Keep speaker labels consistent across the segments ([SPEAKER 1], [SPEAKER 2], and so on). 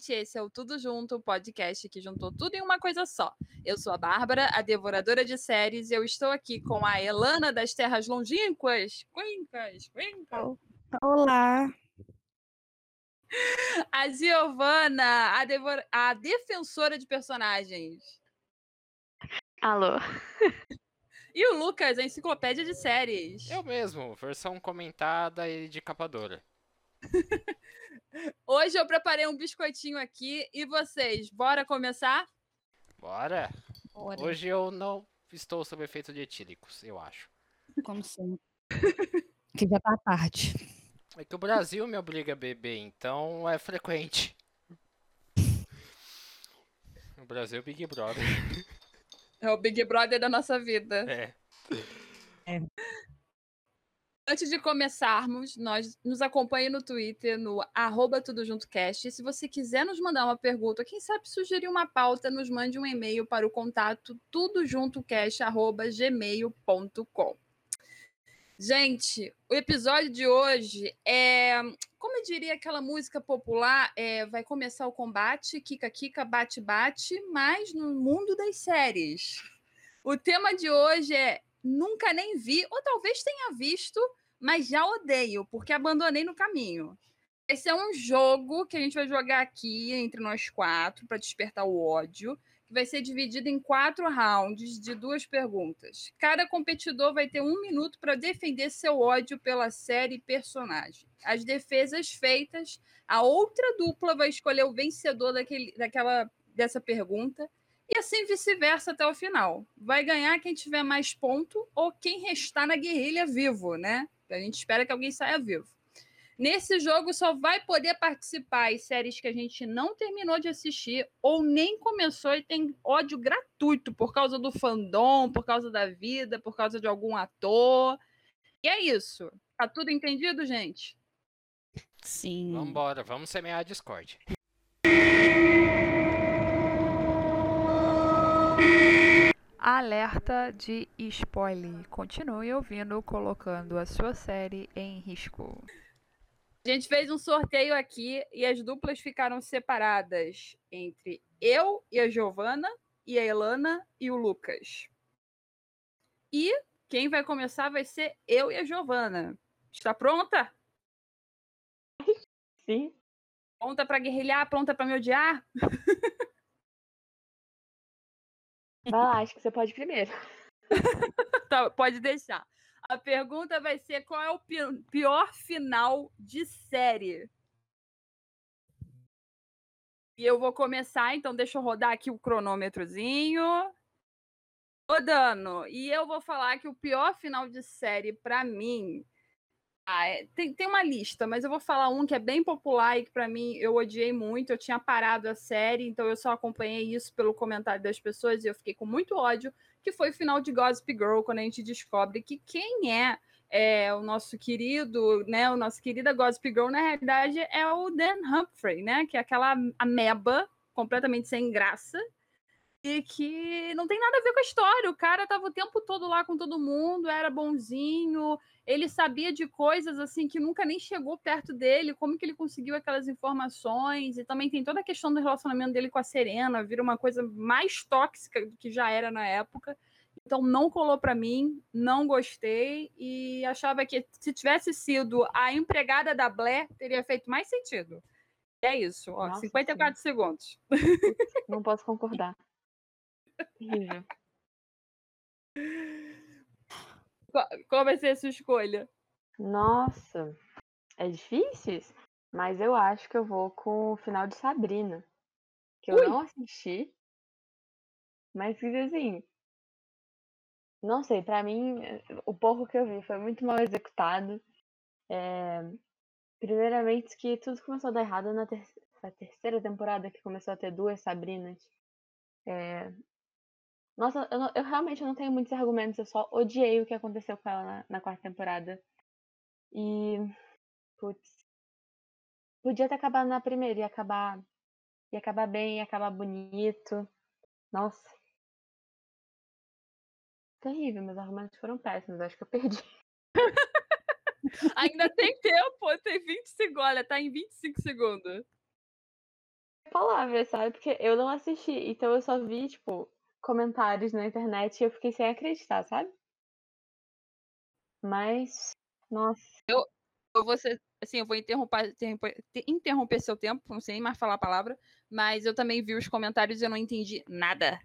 [SPEAKER 1] gente, esse é o Tudo Junto, o podcast que juntou tudo em uma coisa só. Eu sou a Bárbara, a devoradora de séries, e eu estou aqui com a Elana das Terras Longínquas. Quincas, quincas.
[SPEAKER 2] Olá.
[SPEAKER 1] A Giovana, a, devor... a defensora de personagens.
[SPEAKER 3] Alô.
[SPEAKER 1] E o Lucas, a enciclopédia de séries.
[SPEAKER 4] Eu mesmo, versão comentada e de capadora.
[SPEAKER 1] Hoje eu preparei um biscoitinho aqui e vocês, bora começar?
[SPEAKER 4] Bora.
[SPEAKER 2] Bora.
[SPEAKER 4] Hoje eu não estou sob efeito de etílicos, eu acho.
[SPEAKER 2] Como sempre. que já tá à parte.
[SPEAKER 4] É que o Brasil me obriga a beber, então é frequente. O Brasil é Big Brother.
[SPEAKER 1] É o Big Brother da nossa vida.
[SPEAKER 4] É.
[SPEAKER 1] Antes de começarmos, nós nos acompanhe no Twitter, no arroba. E se você quiser nos mandar uma pergunta, quem sabe sugerir uma pauta, nos mande um e-mail para o contato tudojuntocast.gmail.com. Gente, o episódio de hoje é, como eu diria aquela música popular, é, vai começar o combate, Kika Kika, bate bate, mas no mundo das séries. O tema de hoje é nunca nem vi, ou talvez tenha visto, mas já odeio, porque abandonei no caminho. Esse é um jogo que a gente vai jogar aqui entre nós quatro para despertar o ódio, que vai ser dividido em quatro rounds de duas perguntas. Cada competidor vai ter um minuto para defender seu ódio pela série e personagem. As defesas feitas, a outra dupla vai escolher o vencedor daquele, daquela, dessa pergunta e assim vice-versa até o final. Vai ganhar quem tiver mais ponto ou quem restar na guerrilha vivo, né? A gente espera que alguém saia vivo. Nesse jogo só vai poder participar as séries que a gente não terminou de assistir ou nem começou e tem ódio gratuito por causa do fandom, por causa da vida, por causa de algum ator. E é isso. Tá tudo entendido, gente?
[SPEAKER 2] Sim.
[SPEAKER 4] Vambora, vamos semear a Discord.
[SPEAKER 5] Alerta de spoiler. Continue ouvindo, colocando a sua série em risco.
[SPEAKER 1] A gente fez um sorteio aqui e as duplas ficaram separadas entre eu e a Giovana, e a Elana e o Lucas. E quem vai começar vai ser eu e a Giovana. Está pronta?
[SPEAKER 3] Sim.
[SPEAKER 1] Pronta para guerrilhar? Pronta para me odiar?
[SPEAKER 3] Vai lá, acho que você pode primeiro.
[SPEAKER 1] Tá, pode deixar. A pergunta vai ser qual é o pi- pior final de série? E eu vou começar, então deixa eu rodar aqui o cronômetrozinho. Rodando. E eu vou falar que o pior final de série pra mim ah, é- tem, tem uma lista, mas eu vou falar um que é bem popular e que pra mim eu odiei muito. Eu tinha parado a série, então eu só acompanhei isso pelo comentário das pessoas e eu fiquei com muito ódio, que foi o final de Gossip Girl, quando a gente descobre que quem é, é o nosso querido, né, o nosso querida Gossip Girl, na realidade é o Dan Humphrey, né, que é aquela ameba completamente sem graça e que não tem nada a ver com a história. O cara tava o tempo todo lá com todo mundo, era bonzinho, ele sabia de coisas assim que nunca nem chegou perto dele, como que ele conseguiu aquelas informações, e também tem toda a questão do relacionamento dele com a Serena, vira uma coisa mais tóxica do que já era na época. Então não colou pra mim, não gostei e achava que se tivesse sido a empregada da Blair, teria feito mais sentido. E é isso, ó,
[SPEAKER 3] Nossa
[SPEAKER 1] 54 segundos.
[SPEAKER 3] Não posso concordar. Terrível.
[SPEAKER 1] Qual, qual vai ser a sua escolha?
[SPEAKER 3] Nossa, é difícil, mas eu acho que eu vou com o final de Sabrina, que eu
[SPEAKER 1] Ui.
[SPEAKER 3] não assisti, mas que assim, não sei, pra mim, o pouco que eu vi foi muito mal executado. É, primeiramente que tudo começou a dar errado na ter- na terceira temporada, que começou a ter duas Sabrinas. É, Nossa, eu, não- eu realmente não tenho muitos argumentos, eu só odiei o que aconteceu com ela na, na quarta temporada. E. Putz. Podia ter acabado na primeira, ia acabar. Ia acabar bem, ia acabar bonito. Nossa. Terrível, meus argumentos foram péssimos, acho que eu perdi.
[SPEAKER 1] Ainda tem tempo, tem 20 segundos. Olha, tá em 25 segundos.
[SPEAKER 3] palavras, sabe? Porque eu não assisti, então eu só vi, tipo, comentários na internet e eu fiquei sem acreditar, sabe? Mas, nossa.
[SPEAKER 1] Eu vou ser, assim, eu vou interromper, interromper, interromper seu tempo, não sei nem mais falar a palavra, mas eu também vi os comentários e eu não entendi nada.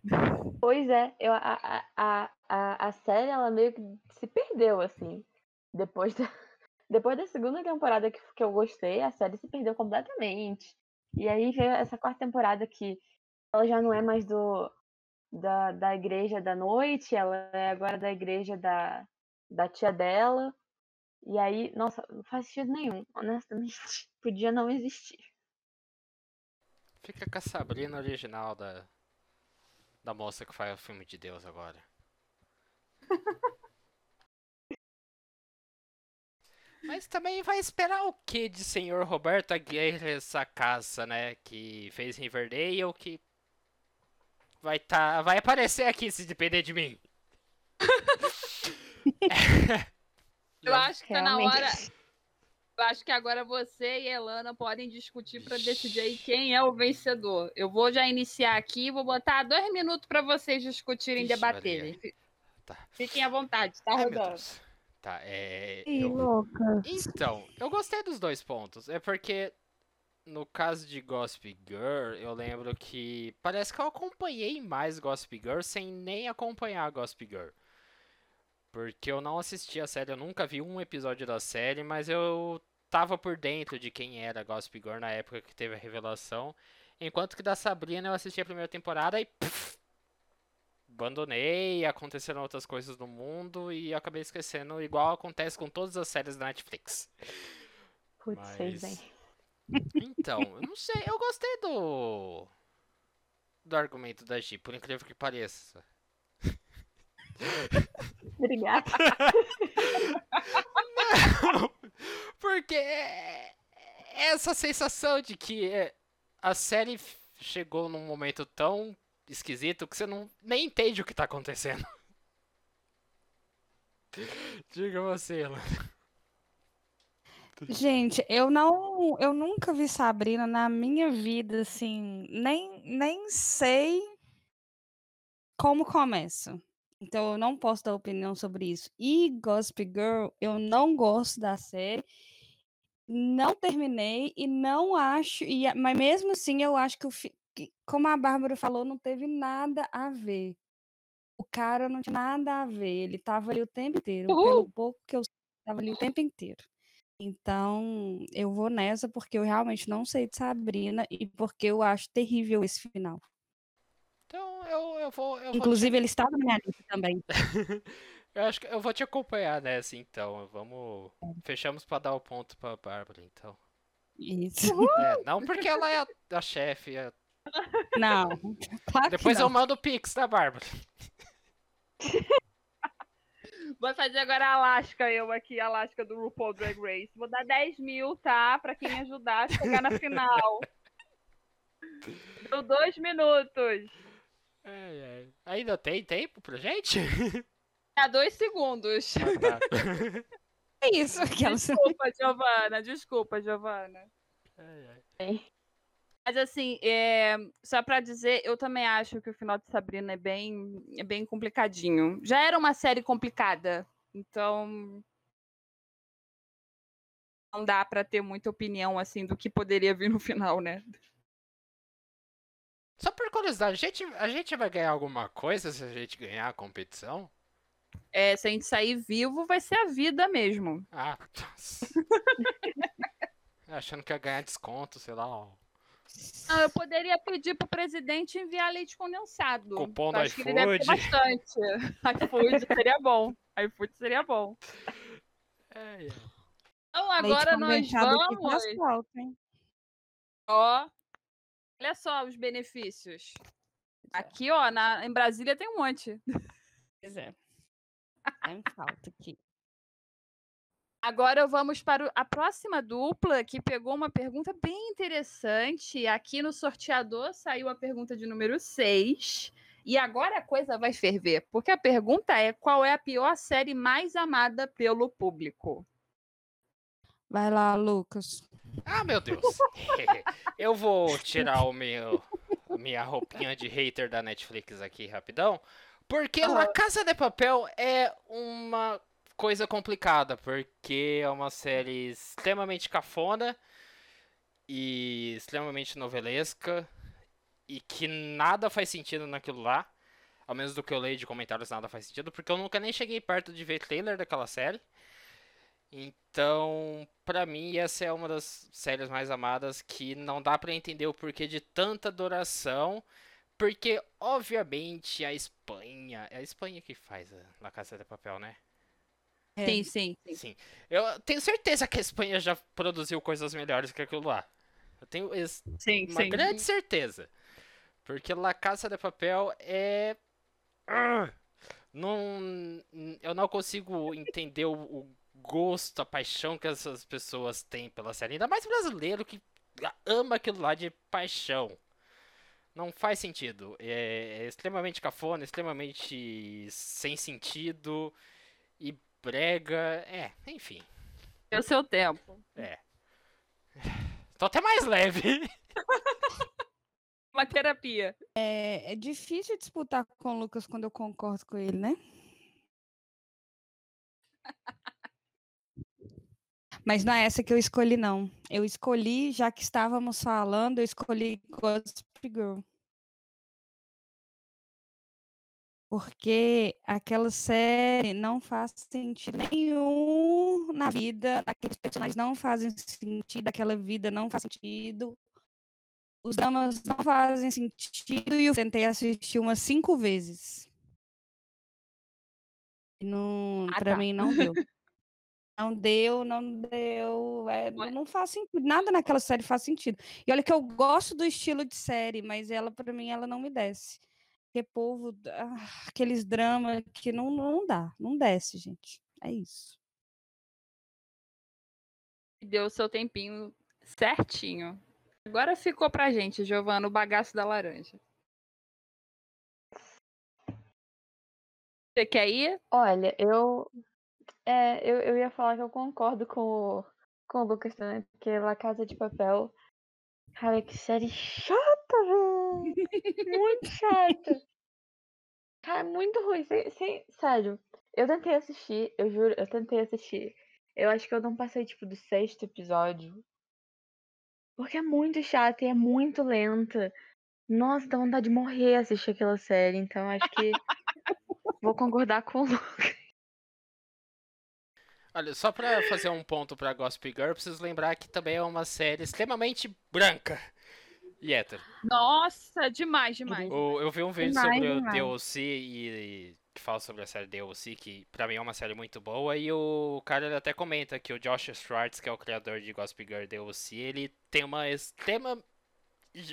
[SPEAKER 3] Pois é, eu, a, a, a, a série, ela meio que se perdeu, assim. Depois da, depois da segunda temporada que, que eu gostei, a série se perdeu completamente. E aí veio essa quarta temporada que ela já não é mais do da, da igreja da noite, ela é agora da igreja da, da tia dela. E aí, nossa, não faz sentido nenhum, honestamente. Podia não existir.
[SPEAKER 4] Fica com a Sabrina original da, da moça que faz o filme de Deus agora. Mas também vai esperar o que de senhor Roberto Aguirre essa caça, né? Que fez Riverdale, que vai tá, vai aparecer aqui se depender de mim.
[SPEAKER 1] Eu acho que tá na hora. Eu acho que agora você e Elana podem discutir para decidir aí quem é o vencedor. Eu vou já iniciar aqui, vou botar dois minutos para vocês discutirem e debaterem.
[SPEAKER 4] Tá.
[SPEAKER 1] Fiquem à vontade, tá
[SPEAKER 4] Ai,
[SPEAKER 1] rodando.
[SPEAKER 4] Tá, é.
[SPEAKER 2] Ih,
[SPEAKER 4] eu-
[SPEAKER 2] louca.
[SPEAKER 4] Então, eu gostei dos dois pontos. É porque no caso de Gossip Girl, eu lembro que parece que eu acompanhei mais Gossip Girl sem nem acompanhar Gossip Girl. Porque eu não assisti a série, eu nunca vi um episódio da série, mas eu tava por dentro de quem era Gossip Girl na época que teve a revelação. Enquanto que da Sabrina eu assisti a primeira temporada e pff, abandonei, aconteceram outras coisas no mundo e acabei esquecendo, igual acontece com todas as séries da Netflix.
[SPEAKER 3] Putz,
[SPEAKER 4] Mas-
[SPEAKER 3] vocês, hein?
[SPEAKER 4] Então, eu não sei, eu gostei do do argumento da Gi, por incrível que pareça.
[SPEAKER 3] Obrigada.
[SPEAKER 4] Não, porque é- é essa sensação de que é, a série chegou num momento tão esquisito que você não nem entende o que tá acontecendo. Diga você, Ela.
[SPEAKER 2] Gente, eu não, eu nunca vi Sabrina na minha vida, assim, nem, nem sei como começa. Então eu não posso dar opinião sobre isso. E Gossip Girl, eu não gosto da série, não terminei e não acho, e, mas mesmo assim eu acho que, o fi- que, como a Bárbara falou, não teve nada a ver. O cara não tinha nada a ver, ele tava ali o tempo inteiro, pelo pouco que eu sei, tava ali o tempo inteiro. Então, eu vou nessa porque eu realmente não sei de Sabrina e porque eu acho terrível esse final.
[SPEAKER 4] Então eu, eu vou. Eu vou te-
[SPEAKER 2] Inclusive, ele estava na minha lista também.
[SPEAKER 4] eu acho que eu vou te acompanhar nessa, então. Vamos. Fechamos pra dar o ponto pra Bárbara, então.
[SPEAKER 2] Isso.
[SPEAKER 4] É, não porque ela é a, a chefe. é-
[SPEAKER 2] Não, claro
[SPEAKER 4] Depois
[SPEAKER 2] que
[SPEAKER 4] eu
[SPEAKER 2] não.
[SPEAKER 4] mando o Pix da Bárbara.
[SPEAKER 1] Vou fazer agora a Alaska, eu aqui, a Alaska do RuPaul Drag Race. Vou dar 10 mil, tá? Pra quem me ajudar a chegar na final. Deu dois minutos.
[SPEAKER 4] Ai, ai. Ainda tem tempo pra gente?
[SPEAKER 1] Há dois segundos.
[SPEAKER 4] Ah, tá.
[SPEAKER 2] É isso. Aquelas...
[SPEAKER 1] Desculpa, Giovana. Desculpa, Giovana.
[SPEAKER 4] Ai, ai.
[SPEAKER 1] Mas assim, é, só pra dizer, eu também acho que o final de Sabrina é bem, é bem complicadinho. Já era uma série complicada, então não dá pra ter muita opinião assim do que poderia vir no final, né?
[SPEAKER 4] Só por curiosidade, a gente, a gente vai ganhar alguma coisa se a gente ganhar a competição?
[SPEAKER 1] É, se a gente sair vivo, vai ser a vida mesmo.
[SPEAKER 4] Ah, nossa. Achando que ia ganhar desconto, sei lá. ó.
[SPEAKER 1] Ah, eu poderia pedir pro presidente enviar leite condensado.
[SPEAKER 4] Cupom
[SPEAKER 1] Eu
[SPEAKER 4] do
[SPEAKER 1] acho que ele deve ter
[SPEAKER 4] iFood.
[SPEAKER 1] bastante. iFood seria bom. iFood seria bom.
[SPEAKER 4] Ai, ai.
[SPEAKER 1] Então
[SPEAKER 2] Leite
[SPEAKER 1] agora nós
[SPEAKER 2] aqui
[SPEAKER 1] vamos.
[SPEAKER 2] hein?
[SPEAKER 1] Ó, olha só os benefícios. Aqui, ó, na, em Brasília tem um monte.
[SPEAKER 2] Pois é. Tem falta aqui.
[SPEAKER 1] Agora vamos para a próxima dupla que pegou uma pergunta bem interessante. Aqui no sorteador saiu a pergunta de número 6. E agora a coisa vai ferver, porque a pergunta é: qual é a pior série mais amada pelo público?
[SPEAKER 2] Vai lá, Lucas.
[SPEAKER 4] Ah, meu Deus. Eu vou tirar o meu minha roupinha de hater da Netflix aqui rapidão, porque La Casa de Papel é uma coisa complicada, porque é uma série extremamente cafona e extremamente novelesca e que nada faz sentido naquilo lá. Ao menos do que eu leio de comentários, nada faz sentido, porque eu nunca nem cheguei perto de ver trailer daquela série. Então, para mim, essa é uma das séries mais amadas que não dá para entender o porquê de tanta adoração. Porque, obviamente, a Espanha. É a Espanha que faz a La Casa de Papel, né?
[SPEAKER 1] É. Sim, sim, sim,
[SPEAKER 4] sim. Eu tenho certeza que a Espanha já produziu coisas melhores que aquilo lá. Eu tenho sim, uma sim. grande certeza. Porque La Casa de Papel é. Não, eu não consigo entender o, o gosto, a paixão que essas pessoas têm pela série. Ainda mais brasileiro que ama aquilo lá de paixão. Não faz sentido. É, é extremamente cafona, extremamente sem sentido e brega. É, enfim.
[SPEAKER 1] É o seu tempo.
[SPEAKER 4] É. Tô até mais leve.
[SPEAKER 1] Uma terapia.
[SPEAKER 2] É, é difícil disputar com o Lucas quando eu concordo com ele, né? Mas não é essa que eu escolhi, não. Eu escolhi, já que estávamos falando, eu escolhi Gossip Girl. Porque aquela série não faz sentido nenhum na vida, aqueles personagens não fazem sentido, aquela vida não faz sentido. Os dramas não fazem sentido e eu tentei assistir umas cinco vezes. Não, ah, pra tá. mim não deu. Não deu, não deu. É, não faz sentido. Nada naquela série faz sentido. E olha que eu gosto do estilo de série, mas ela, para mim, ela não me desce. Porque povo, ah, aqueles dramas que não, não dá, não desce, gente. É isso.
[SPEAKER 1] Deu o seu tempinho certinho. Agora ficou pra gente, Giovana, o bagaço da laranja. Você quer ir?
[SPEAKER 3] Olha, eu é, eu, eu ia falar que eu concordo com o, com o Lucas também, porque La Casa de Papel. Cara, que série chata, velho! Muito chata! Cara, muito ruim. Sem, sem, sério, eu tentei assistir, eu juro, eu tentei assistir. Eu acho que eu não passei, tipo, do sexto episódio. Porque é muito chata e é muito lenta. Nossa, dá vontade de morrer assistir aquela série. Então acho que vou concordar com o Lucas.
[SPEAKER 4] Olha, só pra fazer um ponto pra Gossip Girl, preciso lembrar que também é uma série extremamente branca e hétero.
[SPEAKER 1] Nossa, demais, demais.
[SPEAKER 4] O, eu vi um vídeo demais, sobre demais. o DLC e, e, que fala sobre a série DLC, que pra mim é uma série muito boa, e o cara até comenta que o Josh Schwartz, que é o criador de Gossip Girl DLC, ele tem uma extrema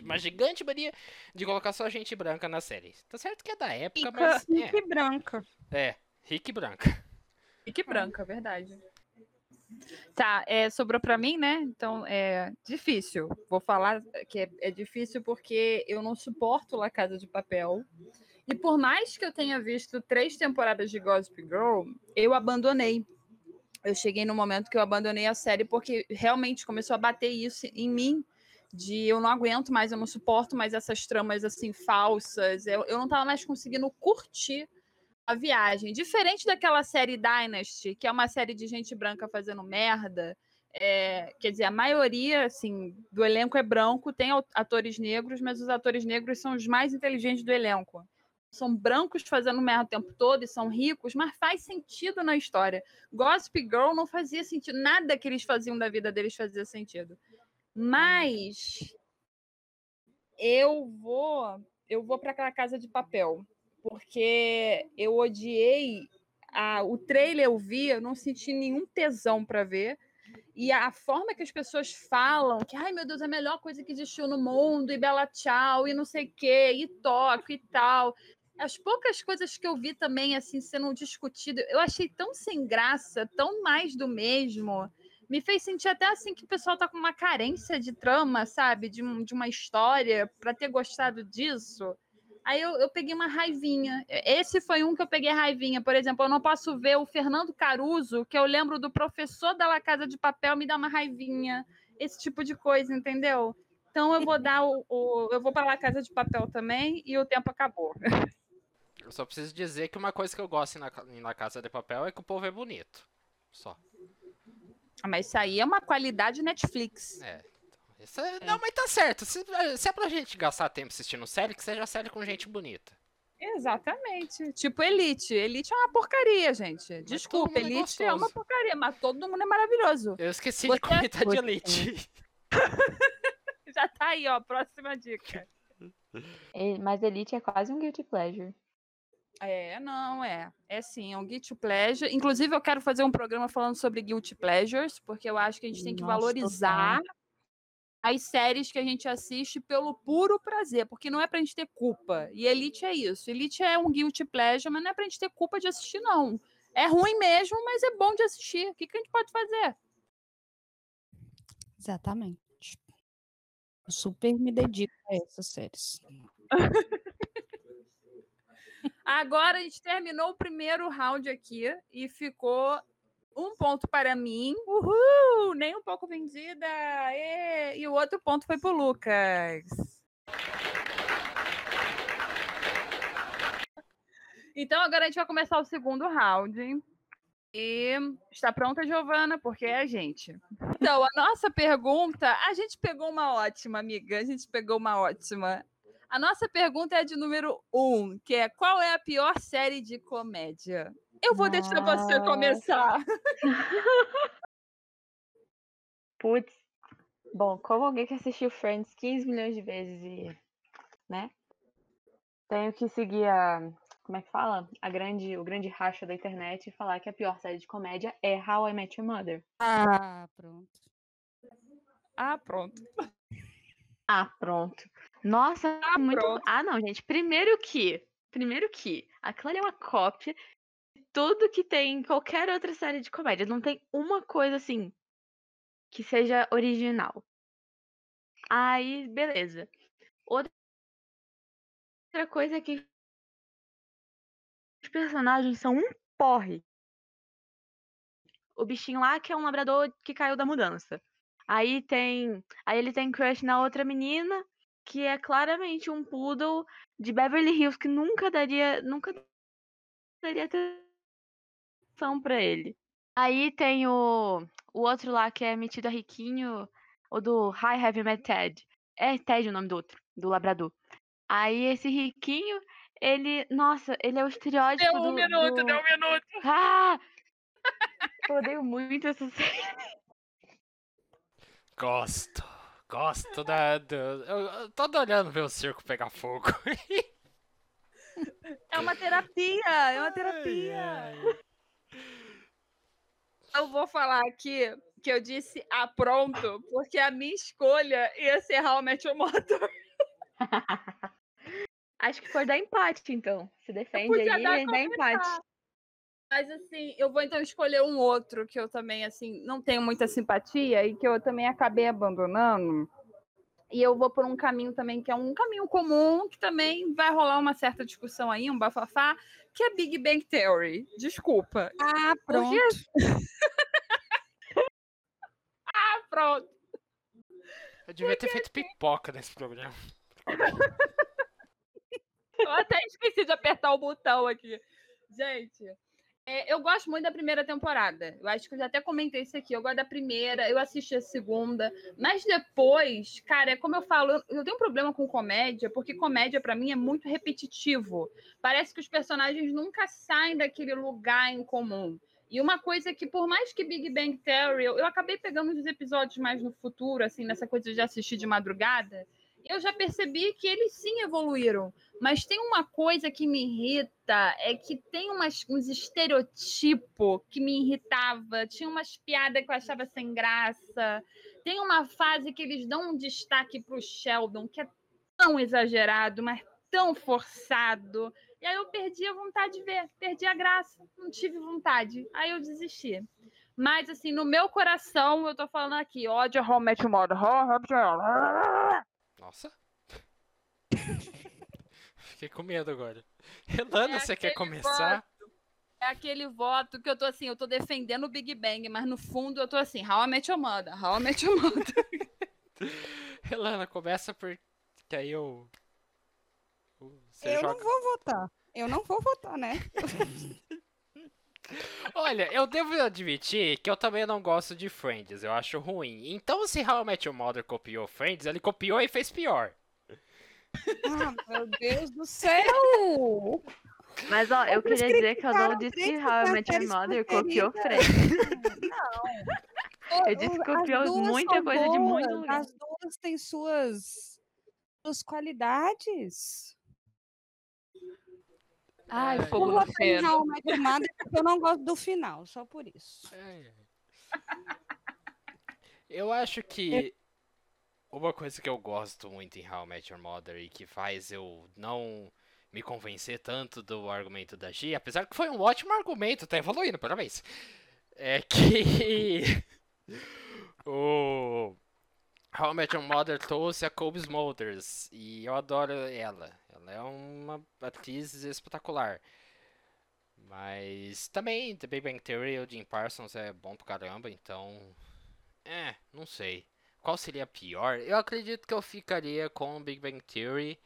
[SPEAKER 4] uma gigante mania de colocar só gente branca na série. Tá certo que é da época, Rica, mas.
[SPEAKER 2] Rick é. branca.
[SPEAKER 4] É, Rick branca.
[SPEAKER 1] E que branca, verdade. Tá, é, sobrou para mim, né? Então é difícil. Vou falar que é, é, difícil porque eu não suporto La Casa de Papel. E por mais que eu tenha visto três temporadas de Gossip Girl, eu abandonei. Eu cheguei no momento que eu abandonei a série porque realmente começou a bater isso em mim. De eu não aguento mais, eu não suporto mais essas tramas assim falsas. Eu, eu não tava mais conseguindo curtir a viagem. Diferente daquela série Dynasty, que é uma série de gente branca fazendo merda. É, quer dizer, a maioria assim, do elenco é branco, tem atores negros, mas os atores negros são os mais inteligentes do elenco. São brancos fazendo merda o tempo todo e são ricos, mas faz sentido na história. Gossip Girl não fazia sentido, nada que eles faziam da vida deles fazia sentido. Mas eu vou, eu vou para aquela casa de papel porque eu odiei a, o trailer eu vi, eu não senti nenhum tesão para ver. E a forma que as pessoas falam, que ai meu Deus, é a melhor coisa que existiu no mundo, e bela tchau, e não sei o quê, e toque e tal. As poucas coisas que eu vi também, assim, sendo discutido, eu achei tão sem graça, tão mais do mesmo. Me fez sentir até assim que o pessoal tá com uma carência de trama, sabe? De, de uma história, para ter gostado disso. Aí eu, eu peguei uma raivinha. Esse foi um que eu peguei raivinha. Por exemplo, eu não posso ver o Fernando Caruso, que eu lembro do professor da La Casa de Papel, me dá uma raivinha. Esse tipo de coisa, entendeu? Então eu vou dar o. o eu vou para La Casa de Papel também e o tempo acabou.
[SPEAKER 4] Eu só preciso dizer que uma coisa que eu gosto na, na Casa de Papel é que o povo é bonito. Só.
[SPEAKER 1] Ah, Mas isso aí é uma qualidade Netflix.
[SPEAKER 4] É. Isso é- Não, mas tá certo. Se, se é pra gente gastar tempo assistindo série, que seja série com gente bonita.
[SPEAKER 1] Exatamente. Tipo Elite. Elite é uma porcaria, gente. Desculpa,
[SPEAKER 4] é
[SPEAKER 1] Elite é uma porcaria, mas todo mundo é maravilhoso.
[SPEAKER 4] Eu esqueci
[SPEAKER 1] Você
[SPEAKER 4] de comentar de
[SPEAKER 2] é
[SPEAKER 4] Elite.
[SPEAKER 1] Já tá aí, ó. Próxima dica.
[SPEAKER 3] Mas Elite é quase um guilty pleasure.
[SPEAKER 1] É, não, é. É sim, é um guilty pleasure. Inclusive, eu quero fazer um programa falando sobre guilty pleasures, porque eu acho que a gente tem que
[SPEAKER 2] Nossa,
[SPEAKER 1] valorizar as séries que a gente assiste pelo puro prazer, porque não é pra gente ter culpa. E Elite é isso. Elite é um guilty pleasure, mas não é pra gente ter culpa de assistir, não. É ruim mesmo, mas é bom de assistir. O que, que a gente pode fazer?
[SPEAKER 2] Exatamente. Eu super me dedico a essas séries.
[SPEAKER 1] Agora a gente terminou o primeiro round aqui e ficou um ponto para mim. Uhul! Nem um pouco vendida. ê! E o outro ponto foi pro Lucas. Então agora a gente vai começar o segundo round. E está pronta, Giovana? Porque é a gente. Então, a nossa pergunta, a gente pegou uma ótima, amiga. A gente pegou uma ótima. A nossa pergunta é de número um, que é qual é a pior série de comédia? Eu vou deixar você
[SPEAKER 3] Nossa.
[SPEAKER 1] começar.
[SPEAKER 3] Putz. Bom, como alguém que assistiu Friends 15 milhões de vezes e. né? Tenho que seguir a. Como é que fala? A grande, o grande racha da internet e falar que a pior série de comédia é How I Met Your Mother.
[SPEAKER 2] Ah, pronto.
[SPEAKER 1] Ah, pronto.
[SPEAKER 3] Ah, pronto. Nossa,
[SPEAKER 1] Ah,
[SPEAKER 3] muito.
[SPEAKER 1] pronto.
[SPEAKER 3] Ah, não, gente. Primeiro que. Primeiro que. Aquilo ali é uma cópia tudo que tem em qualquer outra série de comédia. Não tem uma coisa assim que seja original. Aí, beleza. Outra coisa é que os personagens são um porre. O bichinho lá que é um labrador que caiu da mudança. Aí tem. Aí ele tem crush na outra menina, que é claramente um poodle de Beverly Hills, que nunca daria. Nunca daria pra ele. Aí tem o, o outro lá que é metido a riquinho, o do Hi Have You Met Ted. É Ted o nome do outro, do labrador. Aí esse riquinho, ele. Nossa, ele é o estereótipo.
[SPEAKER 1] Deu um
[SPEAKER 3] do,
[SPEAKER 1] minuto,
[SPEAKER 3] do-
[SPEAKER 1] deu um minuto.
[SPEAKER 3] Ah! Eu odeio muito essa série.
[SPEAKER 4] Gosto. Gosto da. Do... Eu, eu tô adorando ver o circo pegar fogo.
[SPEAKER 1] É uma terapia, é uma terapia.
[SPEAKER 4] Ai, ai.
[SPEAKER 1] Eu vou falar aqui que eu disse ah, pronto, porque a minha escolha ia ser Met Your Mother.
[SPEAKER 3] Acho que foi dar empate, então. Se defende aí,
[SPEAKER 1] dar
[SPEAKER 3] dá empate.
[SPEAKER 1] Mas assim, eu vou então escolher um outro que eu também assim não tenho muita simpatia e que eu também acabei abandonando. E eu vou por um caminho também que é um caminho comum, que também vai rolar uma certa discussão aí, um bafafá, que é Big Bang Theory. Desculpa.
[SPEAKER 2] Ah, pronto.
[SPEAKER 1] Ah, pronto.
[SPEAKER 4] Eu devia ter feito pipoca nesse programa.
[SPEAKER 1] Eu até esqueci de apertar o botão aqui. Gente, é, eu gosto muito da primeira temporada. Eu acho que eu já até comentei isso aqui. Eu gosto da primeira, eu assisti a segunda. Mas depois, cara, é como eu falo, eu, eu tenho um problema com comédia, porque comédia pra mim é muito repetitivo. Parece que os personagens nunca saem daquele lugar em comum. E uma coisa que, por mais que Big Bang Theory, eu, eu acabei pegando uns episódios mais no futuro, assim, nessa coisa de assistir de madrugada, eu já percebi que eles sim evoluíram. Mas tem uma coisa que me irrita, é que tem umas, uns estereotipos que me irritava, tinha umas piadas que eu achava sem graça. Tem uma fase que eles dão um destaque pro Sheldon, que é tão exagerado, mas tão forçado. E aí eu perdi a vontade de ver, perdi a graça, não tive vontade. Aí eu desisti. Mas, assim, no meu coração, eu tô falando aqui, ódio a How I Met
[SPEAKER 4] Nossa. Fiquei com medo agora. Relana,
[SPEAKER 1] É
[SPEAKER 4] você quer começar?
[SPEAKER 1] É aquele voto que eu tô assim, eu tô defendendo o Big Bang, mas no fundo eu tô assim, How I Met Your Mother, How I Met Your Mother.
[SPEAKER 4] Relana, começa porque aí eu. Você
[SPEAKER 2] eu
[SPEAKER 4] joga.
[SPEAKER 2] não vou votar. Eu não vou votar, né?
[SPEAKER 4] Olha, eu devo admitir que eu também não gosto de Friends, eu acho ruim. Então, se How I Met Your Mother copiou Friends, ele copiou e fez pior.
[SPEAKER 2] Ah, meu Deus do céu!
[SPEAKER 3] Mas ó, eu
[SPEAKER 2] Vocês
[SPEAKER 3] queria dizer que eu não disse que How I Met Your Mother copiou. Friends. Eu disse que copiou muita coisa de muito
[SPEAKER 2] boas,
[SPEAKER 3] lugar.
[SPEAKER 2] As duas têm suas, suas qualidades.
[SPEAKER 1] Ai,
[SPEAKER 4] Ai,
[SPEAKER 1] fogo
[SPEAKER 2] Eu. How I Met Your Mother porque eu não gosto do final, só por isso.
[SPEAKER 4] Ai, ai. Eu acho que uma coisa que eu gosto muito em How I Met Your Mother e que faz eu não me convencer tanto do argumento da G, apesar que foi um ótimo argumento, tá evoluindo, parabéns. É que o How I Met Your Mother trouxe a Kobe Smulders e eu adoro ela. Ela é uma atriz espetacular. Mas também The Big Bang Theory, o Jim Parsons é bom pra caramba, então. É, não sei. Qual seria pior? Eu acredito que eu ficaria com Big Bang Theory,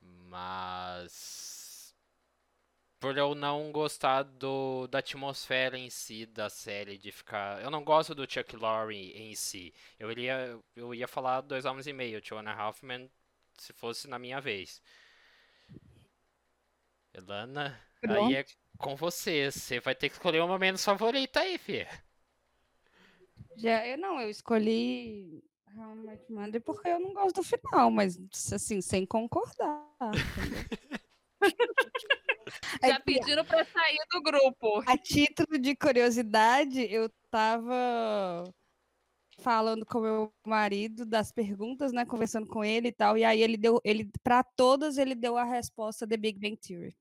[SPEAKER 4] mas. Por eu não gostar do, da atmosfera em si da série, de ficar. Eu não gosto do Chuck Lorre em si. Eu iria, eu ia falar Dois Homens e Meio, Two and a Half Men, se fosse na minha vez. Elana, aí é com você. Você vai ter que escolher uma menos favorita aí, filha.
[SPEAKER 2] Já, eu não, eu escolhi How I Met Your Mother porque eu não gosto do final, mas assim, sem concordar. É
[SPEAKER 1] Já pedindo pra sair do grupo.
[SPEAKER 2] A título de curiosidade, eu tava falando com meu marido das perguntas, né, conversando com ele e tal, e aí ele deu, ele para todas ele deu a resposta The Big Bang Theory.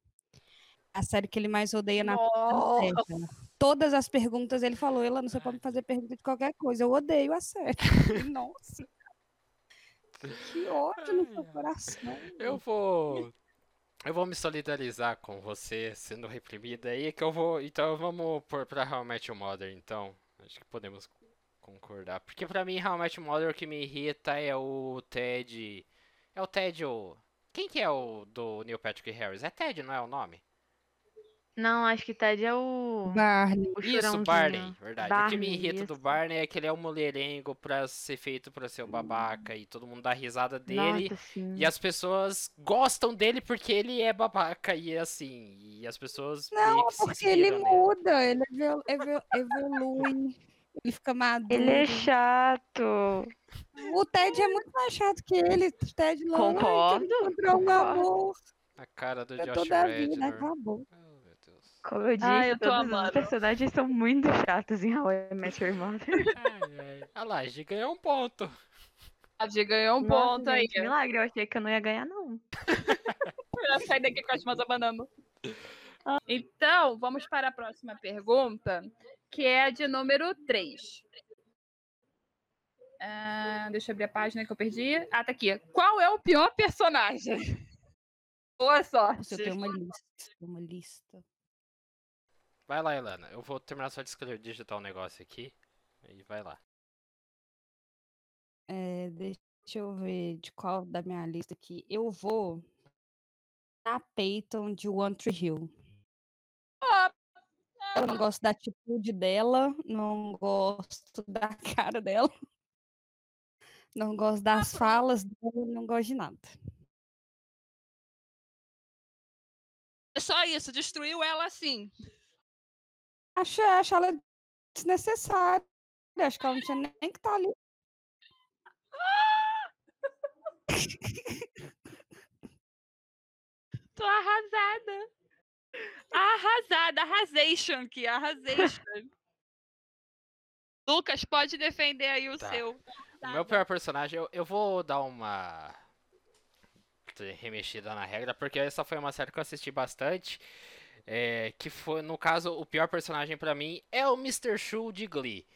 [SPEAKER 2] A série que ele mais odeia na. Terra. Todas as perguntas ele falou, ela não sei como fazer pergunta de qualquer coisa, eu odeio a série. Nossa. Que ódio no seu coração.
[SPEAKER 4] Eu vou. Eu vou me solidarizar com você sendo reprimida aí, que eu vou. Então vamos pôr pra How I Met Your Mother, então. Acho que podemos concordar. Porque pra mim, How I Met Your Mother, o que me irrita é o Ted. É o Ted o. Quem que é o do Neil Patrick Harris? É Ted, não é o nome?
[SPEAKER 3] Não, acho que Ted é o.
[SPEAKER 2] Barney.
[SPEAKER 3] o
[SPEAKER 4] Isso. Barney, verdade. o que me
[SPEAKER 3] Barney,
[SPEAKER 4] irrita do
[SPEAKER 3] isso.
[SPEAKER 4] Barney é que ele é um mulherengo pra ser feito pra ser o babaca e todo mundo dá risada dele.
[SPEAKER 3] Nossa.
[SPEAKER 4] E as pessoas gostam dele porque ele é babaca e assim. E as pessoas meio
[SPEAKER 2] Não, porque ele
[SPEAKER 4] nele.
[SPEAKER 2] muda, ele evol- evol- evolui, ele fica maduro.
[SPEAKER 3] Ele é chato.
[SPEAKER 2] O Ted é muito mais chato que ele. O Ted lá,
[SPEAKER 3] Concordo,
[SPEAKER 2] quero encontrar um
[SPEAKER 3] concordo.
[SPEAKER 2] amor
[SPEAKER 4] A cara do
[SPEAKER 2] pra
[SPEAKER 4] Josh
[SPEAKER 2] toda a vida.
[SPEAKER 4] Rednor.
[SPEAKER 2] Acabou.
[SPEAKER 4] Oh, meu Deus.
[SPEAKER 3] Como eu disse,
[SPEAKER 1] Ai, eu tô
[SPEAKER 3] todos
[SPEAKER 1] amando.
[SPEAKER 3] os personagens são muito chatos em How I Met Your Mother.
[SPEAKER 4] Ai, ai. Ah lá, a Gi ganhou um ponto.
[SPEAKER 1] A Gi ganhou um
[SPEAKER 3] Nossa,
[SPEAKER 1] ponto aí.
[SPEAKER 3] gente, milagre, eu achei que eu não ia ganhar, não.
[SPEAKER 1] Eu sair daqui com as mãos abanando. Então, vamos para a próxima pergunta, que é a de número 3. deixa eu abrir a página que eu perdi. Ah, tá aqui. Qual é o pior personagem? Boa sorte.
[SPEAKER 2] Nossa, eu tenho uma lista. Uma lista.
[SPEAKER 4] Vai lá, Elana. Eu vou terminar só de escrever, digitar um negócio aqui. E vai lá.
[SPEAKER 2] É, deixa eu ver de qual da minha lista aqui. Eu vou na Peyton de One Tree Hill. Eu não gosto da atitude dela, não gosto da cara dela, não gosto das falas dela, não gosto de nada.
[SPEAKER 1] É só isso, destruiu ela assim.
[SPEAKER 2] Acho, acho ela desnecessária. Acho que ela não tinha nem que estar ali.
[SPEAKER 1] Tô arrasada. Arrasada, arrasation aqui, arrasation. Lucas, pode defender aí o
[SPEAKER 4] Tá.
[SPEAKER 1] seu.
[SPEAKER 4] O meu pior personagem, eu, eu vou dar uma remexida na regra, porque essa foi uma série que eu assisti bastante. é, que foi, no caso, o pior personagem pra mim é o Mr. Shu de Glee.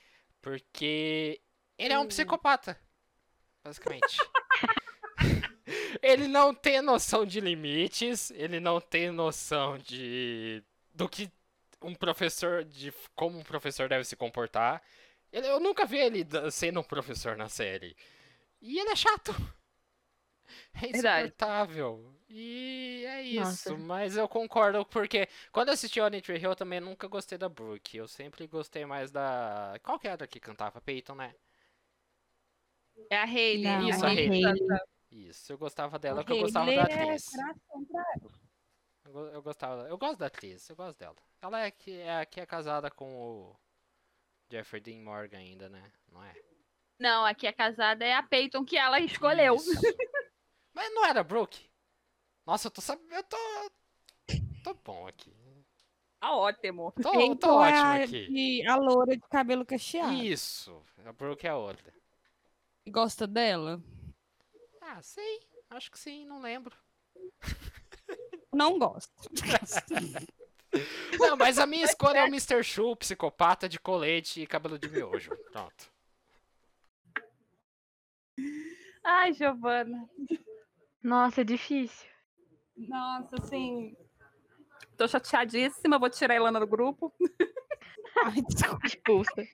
[SPEAKER 4] Porque ele é um
[SPEAKER 2] Hum.
[SPEAKER 4] psicopata, basicamente. Ele não tem noção de limites, ele não tem noção de do que um professor de como um professor deve se comportar. Ele- eu nunca vi ele sendo um professor na série. E ele é chato. É insuportável. E é isso,
[SPEAKER 3] Nossa.
[SPEAKER 4] mas eu concordo porque quando eu assisti One Tree Hill eu também nunca gostei da Brooke. Eu sempre gostei mais da. Qual que era que cantava? Peyton, né?
[SPEAKER 1] É a Hayley.
[SPEAKER 2] Não,
[SPEAKER 4] Isso,
[SPEAKER 1] a
[SPEAKER 4] a
[SPEAKER 1] Hayley.
[SPEAKER 4] Isso, eu gostava dela, porque eu gostava
[SPEAKER 1] Hayley
[SPEAKER 4] da
[SPEAKER 1] é
[SPEAKER 4] atriz.
[SPEAKER 1] ela.
[SPEAKER 4] Eu, eu gostava, eu gosto da atriz, eu gosto dela. Ela é que é a que é casada com o Jeffrey Dean Morgan ainda, né? Não é?
[SPEAKER 1] Não, aqui a casada é a Peyton que ela escolheu.
[SPEAKER 4] Mas não era Brooke? Nossa, eu tô sabendo, eu tô tô bom aqui.
[SPEAKER 1] Tá ótimo.
[SPEAKER 4] Tô, tô
[SPEAKER 2] Então é
[SPEAKER 4] ótimo
[SPEAKER 2] a,
[SPEAKER 4] aqui.
[SPEAKER 2] de- a loura de cabelo cacheado.
[SPEAKER 4] Isso, a Brooke é a outra.
[SPEAKER 2] Gosta dela?
[SPEAKER 4] Ah, sei, acho que sim, não lembro.
[SPEAKER 2] Não gosto.
[SPEAKER 4] Não, mas a minha escolha é o Mr. Shu, psicopata de colete e cabelo de miojo. Pronto.
[SPEAKER 1] Ai, Giovana.
[SPEAKER 3] Nossa, é difícil.
[SPEAKER 1] Nossa, assim. Tô chateadíssima, vou tirar a Ilana do grupo.
[SPEAKER 2] Ai, desculpa.
[SPEAKER 3] Expulsa.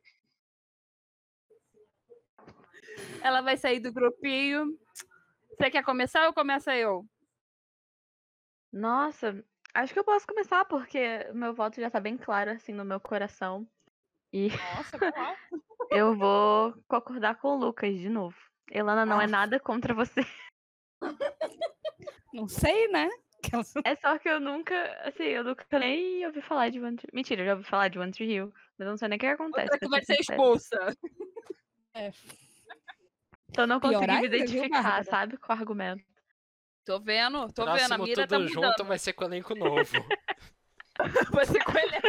[SPEAKER 1] Ela vai sair do grupinho. Você quer começar ou começa eu?
[SPEAKER 3] Nossa, acho que eu posso começar, porque o meu voto já tá bem claro, assim, no meu coração. E
[SPEAKER 1] Nossa,
[SPEAKER 3] eu vou concordar com o Lucas de novo. Elana não é
[SPEAKER 2] Ah.
[SPEAKER 3] nada contra você.
[SPEAKER 2] Não sei, né?
[SPEAKER 3] É só que eu nunca, assim, eu nunca nem ouvi falar de One Tree... Mentira, eu já ouvi falar de One Tree Hill, mas não sei nem o que acontece.
[SPEAKER 1] Outra que vai
[SPEAKER 3] ser
[SPEAKER 1] expulsa.
[SPEAKER 2] É,
[SPEAKER 3] eu não consegui me
[SPEAKER 2] ainda, viu,
[SPEAKER 3] identificar, sabe, com o argumento.
[SPEAKER 1] Tô vendo, tô vendo. A
[SPEAKER 4] Próximo
[SPEAKER 1] mira
[SPEAKER 4] tudo
[SPEAKER 1] tá mudando.
[SPEAKER 4] junto vai ser com o elenco novo.
[SPEAKER 1] Você com o elenco.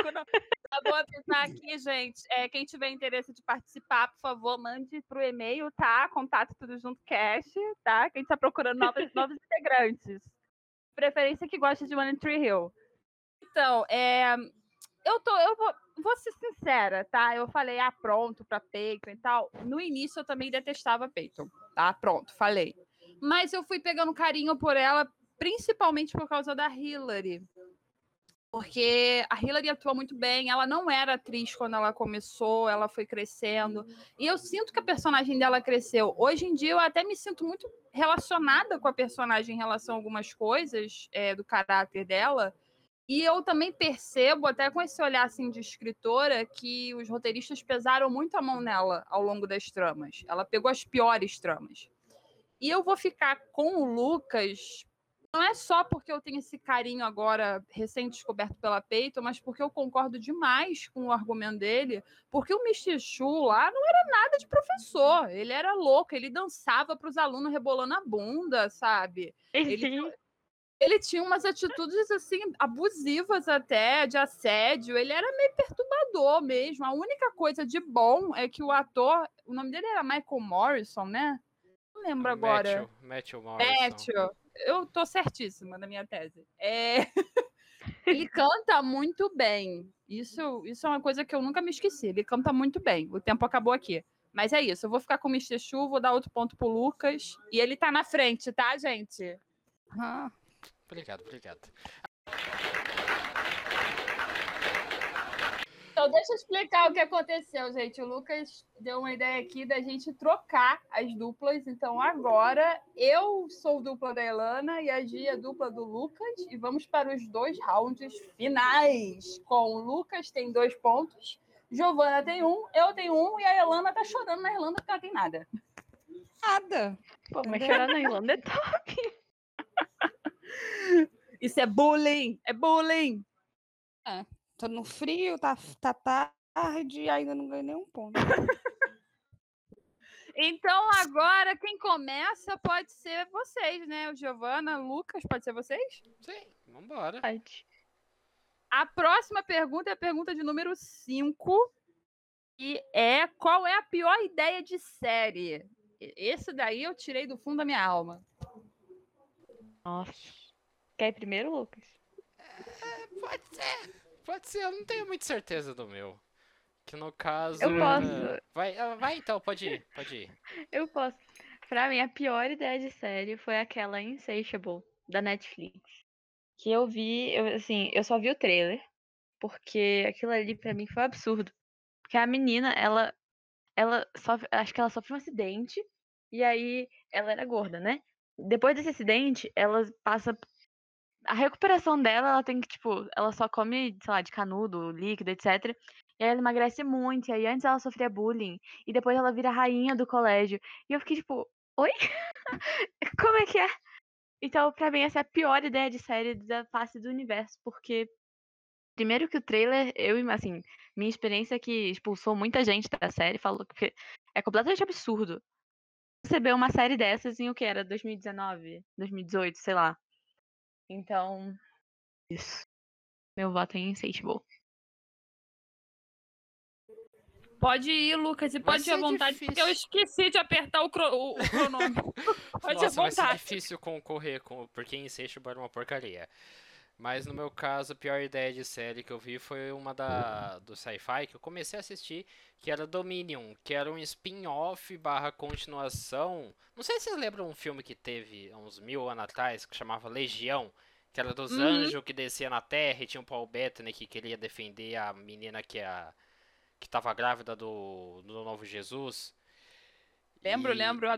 [SPEAKER 1] Já vou avisar aqui, gente. É, quem tiver interesse de participar, por favor, mande pro e-mail, tá? Contato tudo junto cast, tá? Que a gente tá procurando novos, novos integrantes. Preferência que goste de One Tree Hill. Então, é, eu tô, eu vou, vou ser sincera, tá? Eu falei, ah, pronto, pra Peyton e tal. No início eu também detestava Peyton, tá? Pronto, falei. Mas eu fui pegando carinho por ela, principalmente por causa da Hillary porque a Hillary atua muito bem. Ela não era atriz quando ela começou, ela foi crescendo. E eu sinto que a personagem dela cresceu. Hoje em dia, eu até me sinto muito relacionada com a personagem em relação a algumas coisas é, do caráter dela. E eu também percebo, até com esse olhar assim, de escritora, que os roteiristas pesaram muito a mão nela ao longo das tramas. Ela pegou as piores tramas. E eu vou ficar com o Lucas não é só porque eu tenho esse carinho agora recém-descoberto pela Peyton, mas porque eu concordo demais com o argumento dele, porque o Mr. Chu lá não era nada de professor, ele era louco, ele dançava para os alunos rebolando a bunda, sabe? Ele,
[SPEAKER 3] Sim.
[SPEAKER 1] Ele tinha umas atitudes assim abusivas até, de assédio, ele era meio perturbador mesmo. A única coisa de bom é que o ator, o nome dele era Michael Morrison, né? Não lembro agora.
[SPEAKER 4] Matthew, Matthew Morrison.
[SPEAKER 1] Matthew, eu tô certíssima na minha tese. É, Ele canta muito bem. Isso, isso é uma coisa que eu nunca me esqueci. Ele canta muito bem. O tempo acabou aqui. Mas é isso. Eu vou ficar com o Mr. Chu, vou dar outro ponto pro Lucas. E ele tá na frente, tá, gente?
[SPEAKER 2] Ah,
[SPEAKER 4] Obrigado, obrigado.
[SPEAKER 1] Então, deixa eu explicar o que aconteceu, gente. O Lucas deu uma ideia aqui da gente trocar as duplas. Então, agora eu sou dupla da Elana e a Gia é dupla do Lucas. E vamos para os dois rounds finais. Com o Lucas tem dois pontos, Giovana tem um, eu tenho um e a Elana tá chorando na Irlanda porque ela tem nada.
[SPEAKER 2] nada.
[SPEAKER 3] Pô, mas chorar na Irlanda é top.
[SPEAKER 1] Isso é bullying! É bullying!
[SPEAKER 2] Tô no frio, tá, tá tarde e ainda não ganhei nenhum ponto.
[SPEAKER 1] Então, agora, quem começa pode ser vocês, né? O Giovana, Lucas, pode ser vocês?
[SPEAKER 4] Sim, vambora.
[SPEAKER 3] Pode.
[SPEAKER 1] A próxima pergunta é a pergunta de número 5. E é qual é a pior ideia de série? Esse daí eu tirei do fundo da minha alma.
[SPEAKER 3] Nossa. Quer ir primeiro, Lucas?
[SPEAKER 4] Pode ser. Pode ser, eu não tenho muita certeza do meu. Que no caso.
[SPEAKER 3] Eu posso.
[SPEAKER 4] é, Vai, ah, vai então, pode ir, pode ir.
[SPEAKER 3] Eu posso. Pra mim, a pior ideia de série foi aquela Insatiable, da Netflix. Que eu vi, eu, assim, eu só vi o trailer, porque aquilo ali pra mim foi um absurdo. Porque a menina, ela, ela sofre, acho que ela sofreu um acidente, e aí ela era gorda, né? Depois desse acidente, ela passa. A recuperação dela, ela tem que, tipo, ela só come, sei lá, de canudo, líquido, etc. E aí ela emagrece muito, e aí antes ela sofria bullying, e depois ela vira rainha do colégio. E eu fiquei tipo, oi? Como é que é? Então, pra mim, essa é a pior ideia de série da face do universo, porque. Primeiro que o trailer, eu, assim, minha experiência é que expulsou muita gente da série, falou que é completamente absurdo receber uma série dessas em o que era 2019, 2018, sei lá. Então, isso. Meu voto é em Insatiable.
[SPEAKER 1] Pode ir, Lucas, e pode ir à
[SPEAKER 4] ser
[SPEAKER 1] vontade, porque eu
[SPEAKER 4] difícil.
[SPEAKER 1] esqueci de apertar o, cro- o, o cronômetro. pode ir à
[SPEAKER 4] Nossa, vai ser
[SPEAKER 1] vontade.
[SPEAKER 4] difícil concorrer com, porque Insatiable era uma porcaria. Mas no meu caso, a pior ideia de série que eu vi foi uma da do sci-fi que eu comecei a assistir, que era Dominion, que era um spin-off barra continuação. Não sei se vocês lembram um filme que teve há uns mil anos atrás, que chamava Legião, que era dos
[SPEAKER 1] Uhum.
[SPEAKER 4] anjos que descia na Terra e tinha o Paul Bettany que queria defender a menina que, a, que tava grávida do, do novo Jesus.
[SPEAKER 1] Lembro,
[SPEAKER 4] E-
[SPEAKER 1] lembro.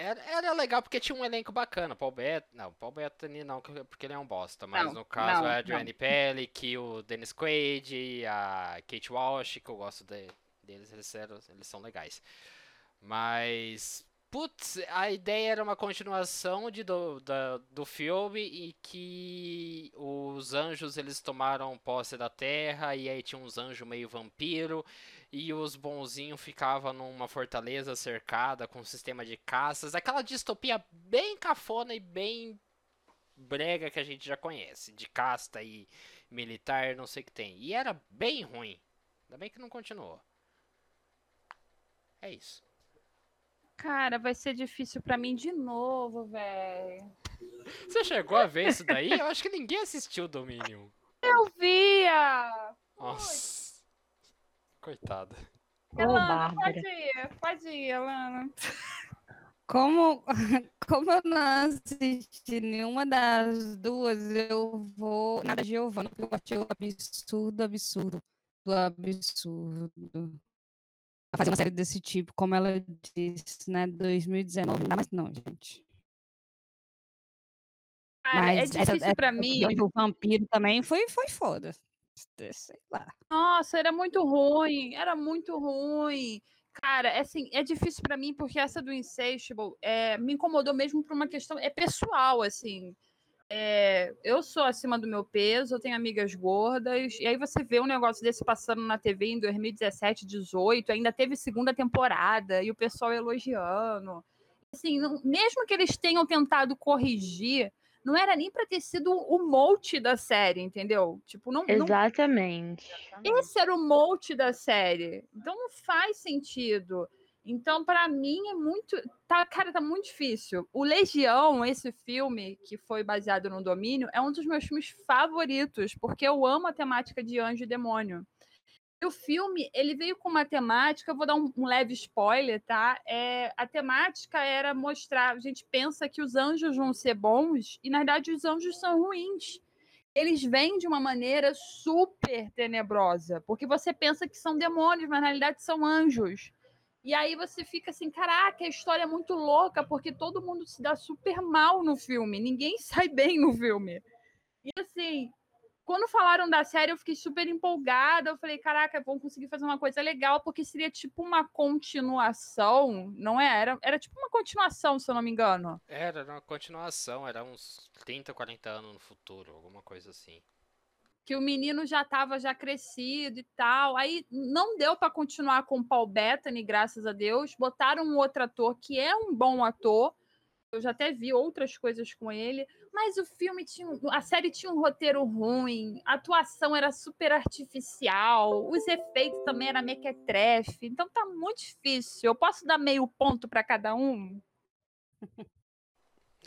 [SPEAKER 4] Era, era legal porque tinha um elenco bacana. Paul Bettany, não, Paul Bettany não, que- porque ele é um bosta. Mas
[SPEAKER 1] Não,
[SPEAKER 4] no caso
[SPEAKER 1] não,
[SPEAKER 4] a Adrienne Pellick, o Dennis Quaid, a Kate Walsh, que eu gosto de- deles, eles, eram- eles são legais. Mas, putz, a ideia era uma continuação de, do, da- do filme e que os anjos eles tomaram posse da terra e aí tinha uns anjos meio vampiro e os bonzinhos ficavam numa fortaleza cercada com um sistema de caças, aquela distopia bem cafona e bem brega que a gente já conhece, de casta e militar, não sei o que tem. E era bem ruim. Ainda bem que não continuou. É isso.
[SPEAKER 1] Cara, vai ser difícil pra mim de novo, velho.
[SPEAKER 4] Você chegou a ver isso daí? Eu acho que ninguém assistiu Dominion.
[SPEAKER 1] Eu via!
[SPEAKER 4] Nossa. Coitada.
[SPEAKER 1] Elana, pode ir, pode ir, Elana.
[SPEAKER 2] Como, como eu não assisti nenhuma das duas, eu vou na da Giovanna, porque eu achei o absurdo, absurdo, do absurdo. A fazer uma série desse tipo, como ela disse, né, 2019. Não dá mais não, gente.
[SPEAKER 1] Cara, é
[SPEAKER 2] Mas
[SPEAKER 1] difícil
[SPEAKER 2] essa,
[SPEAKER 1] pra
[SPEAKER 2] essa
[SPEAKER 1] mim.
[SPEAKER 2] do vampiro também foi, foi foda. Sei lá.
[SPEAKER 1] Nossa, era muito ruim, era muito ruim. Cara, é assim, é difícil pra mim porque essa do Insatiable é, me incomodou mesmo por uma questão é pessoal, assim. É, eu sou acima do meu peso, eu tenho amigas gordas, e aí você vê um negócio desse passando na TV em 2017, 18, ainda teve segunda temporada e o pessoal elogiando. Assim, não- mesmo que eles tenham tentado corrigir, não era nem pra ter sido o molde da série, entendeu? Tipo, não, não
[SPEAKER 3] Exatamente.
[SPEAKER 1] esse era o molde da série. Então não faz sentido. Então, pra mim, é muito. Tá, cara, tá muito difícil. O Legião, esse filme que foi baseado no domínio, é um dos meus filmes favoritos, porque eu amo a temática de anjo e demônio. O filme, ele veio com uma temática, vou dar um, um leve spoiler, tá? É, a temática era mostrar, a gente pensa que os anjos vão ser bons, e na verdade os anjos são ruins eles vêm de uma maneira super tenebrosa, porque você pensa que são demônios, mas na realidade são anjos. E aí você fica assim, caraca, a história é muito louca, porque todo mundo se dá super mal no filme, ninguém sai bem no filme. E assim, quando falaram da série, eu fiquei super empolgada. Eu falei, caraca, vão conseguir fazer uma coisa legal, porque seria tipo uma continuação, não é? Era, era tipo uma continuação, se eu não me engano.
[SPEAKER 4] Era uma continuação, era uns 30, 40 anos no futuro, alguma coisa assim.
[SPEAKER 1] que o menino já estava já crescido e tal. Aí não deu para continuar com o Paul Bettany, graças a Deus. Botaram um outro ator que é um bom ator. Eu já até vi outras coisas com ele, mas o filme tinha, a série tinha um roteiro ruim, a atuação era super artificial, os efeitos também era mequetrefe, então tá muito difícil. Eu posso dar meio ponto para cada um?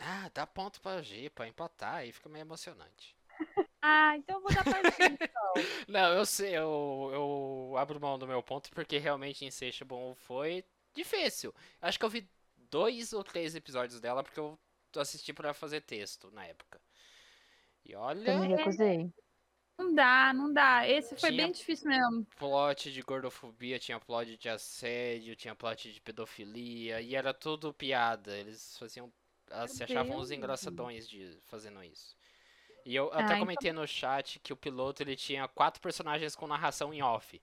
[SPEAKER 4] Ah, dá ponto pra G, pra empatar, aí fica meio emocionante.
[SPEAKER 1] Ah, então eu vou dar pra gente.
[SPEAKER 4] Não, eu sei, eu, eu abro mão do meu ponto porque realmente Insatiable foi difícil. Acho que eu vi dois ou três episódios dela porque eu assisti pra fazer texto na época. E olha.
[SPEAKER 3] Eu me recusei.
[SPEAKER 1] Não dá, não dá. Esse foi
[SPEAKER 4] Tinha-
[SPEAKER 1] bem difícil mesmo.
[SPEAKER 4] plot de gordofobia, tinha plot de assédio, tinha plot de pedofilia, e era tudo piada. Eles faziam. ah, se achavam os engraçadões de fazendo isso. E eu até
[SPEAKER 1] Ah,
[SPEAKER 4] comentei no chat que o piloto ele tinha quatro personagens com narração em off.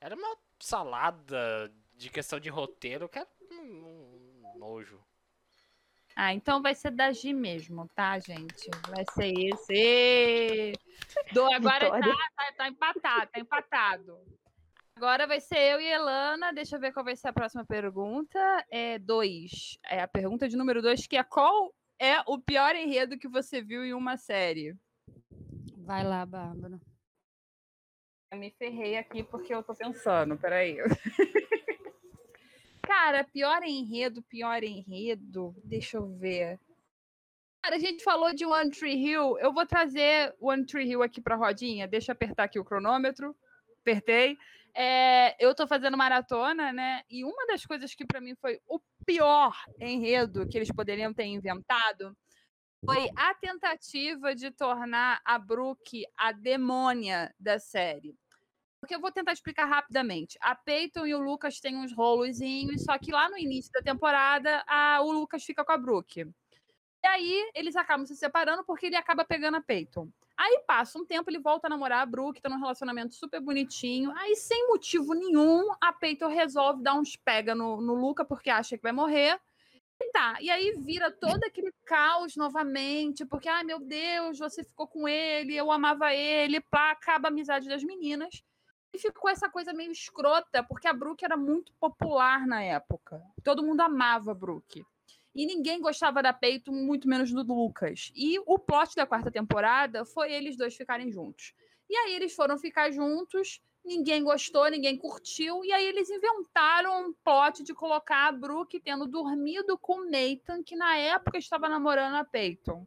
[SPEAKER 4] Era uma salada de questão de roteiro que era um, um nojo.
[SPEAKER 1] Ah, então vai ser da Gi mesmo, tá, gente? Vai ser esse. Do, agora tá, tá, tá empatado, tá empatado. Agora vai ser eu e Elana. Deixa eu ver qual vai ser a próxima pergunta. É dois. É a pergunta de número dois, que é qual é o pior enredo que você viu em uma série?
[SPEAKER 2] Vai lá, Bárbara.
[SPEAKER 1] Eu me ferrei aqui porque eu tô pensando, peraí. Cara, pior enredo, pior enredo. Deixa eu ver. Cara, a gente falou de One Tree Hill. Eu vou trazer One Tree Hill aqui pra rodinha. Deixa eu apertar aqui o cronômetro. Apertei. É, eu tô fazendo maratona, né? E uma das coisas que pra mim foi o pior enredo que eles poderiam ter inventado foi a tentativa de tornar a Brooke a demônia da série. Porque eu vou tentar explicar rapidamente. A Peyton e o Lucas têm uns rolozinhos, só que lá no início da temporada, a- o Lucas fica com a Brooke. E aí, eles acabam se separando porque ele acaba pegando a Peyton. Aí passa um tempo, ele volta a namorar a Brooke, tá num relacionamento super bonitinho. Aí, sem motivo nenhum, a Peyton resolve dar uns pega no, no Luca porque acha que vai morrer. E tá, e aí vira todo aquele caos novamente, porque, ai meu Deus, você ficou com ele, eu amava ele, pá, acaba a amizade das meninas. E ficou essa coisa meio escrota, porque a Brooke era muito popular na época. Todo mundo amava a Brooke. E ninguém gostava da Peyton, muito menos do Lucas. E o plot da quarta temporada foi eles dois ficarem juntos. E aí eles foram ficar juntos, ninguém gostou, ninguém curtiu, e aí eles inventaram um plot de colocar a Brooke tendo dormido com o Nathan, que na época estava namorando a Peyton.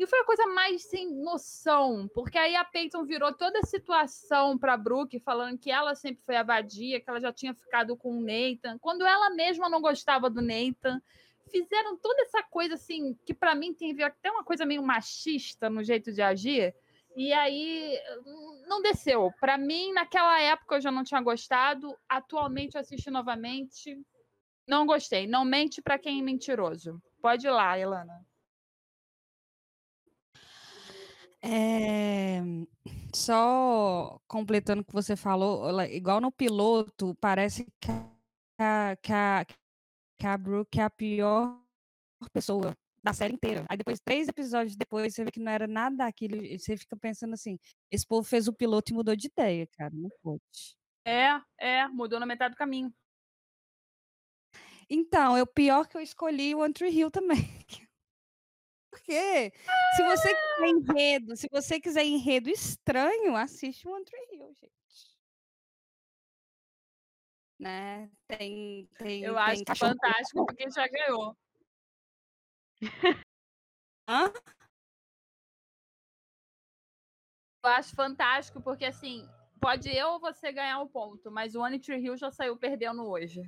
[SPEAKER 1] E foi a coisa mais sem noção, porque aí a Peyton virou toda a situação para Brooke, falando que ela sempre foi a que ela já tinha ficado com o Nathan, quando ela mesma não gostava do Nathan. Fizeram toda essa coisa assim, que para mim tem até uma coisa meio machista no jeito de agir. E aí não desceu. Para mim, naquela época eu já não tinha gostado. Atualmente eu assisti novamente. Não gostei. Não mente para quem é mentiroso. Pode ir lá, Elana.
[SPEAKER 2] É, só completando o que você falou, ela- igual no piloto, parece que a, que a, que a Brooke é a pior pessoa da série inteira. Aí depois, três episódios depois, você vê que não era nada daquilo, e você fica pensando assim, esse povo fez o piloto e mudou de ideia, cara, não pode.
[SPEAKER 1] É, é, mudou na metade do caminho.
[SPEAKER 2] Então, é o pior que eu escolhi o Tree Hill também. Porque se você quiser enredo, se você quiser enredo estranho, assiste o One Tree Hill, gente. Né? Tem, tem,
[SPEAKER 1] Eu
[SPEAKER 2] tem
[SPEAKER 1] acho
[SPEAKER 2] cachorro
[SPEAKER 1] fantástico porque já ganhou.
[SPEAKER 2] Hã?
[SPEAKER 1] Eu acho fantástico porque, assim, pode eu ou você ganhar o ponto, mas o One Tree Hill já saiu perdendo hoje.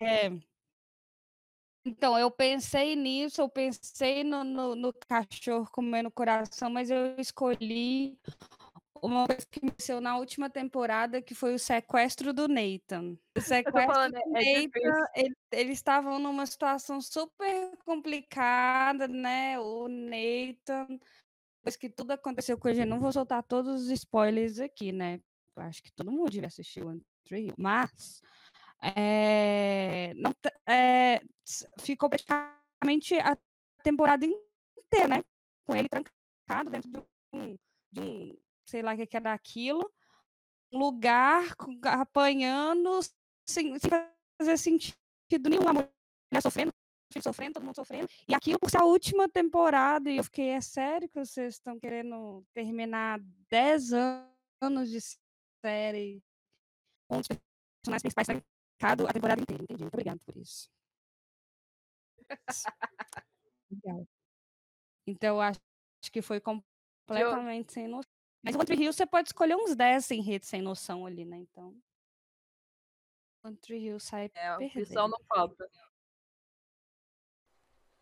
[SPEAKER 2] É. Então, eu pensei nisso, eu pensei no, no, no cachorro comendo coração, mas eu escolhi uma coisa que aconteceu na última temporada, que foi o sequestro do Nathan. O sequestro
[SPEAKER 1] falando,
[SPEAKER 2] do
[SPEAKER 1] é
[SPEAKER 2] Nathan,
[SPEAKER 1] difícil.
[SPEAKER 2] ele- eles estavam numa situação super complicada, né? O Nathan, depois que tudo aconteceu com ele, não vou soltar todos os spoilers aqui, né? Acho que todo mundo devia assistir o One Tree mas é, não, é, ficou praticamente a temporada inteira, né? Com ele trancado dentro de um, de um sei lá o que que era aquilo, um lugar apanhando sem, sem fazer sentido nenhum. A mulher sofrendo, sofrendo, todo mundo sofrendo. E aquilo por ser a última temporada. E eu fiquei, é sério que vocês estão querendo terminar 10 anos de série com os personagens principais trancado a temporada inteira? Entendi. Muito obrigada por isso. Legal. Então, eu acho que foi completamente sem noção. Mas o Tree Hill você pode escolher uns 10 sem rede, sem noção ali, né? Então. Tree Hill sai
[SPEAKER 1] É, opção não falta.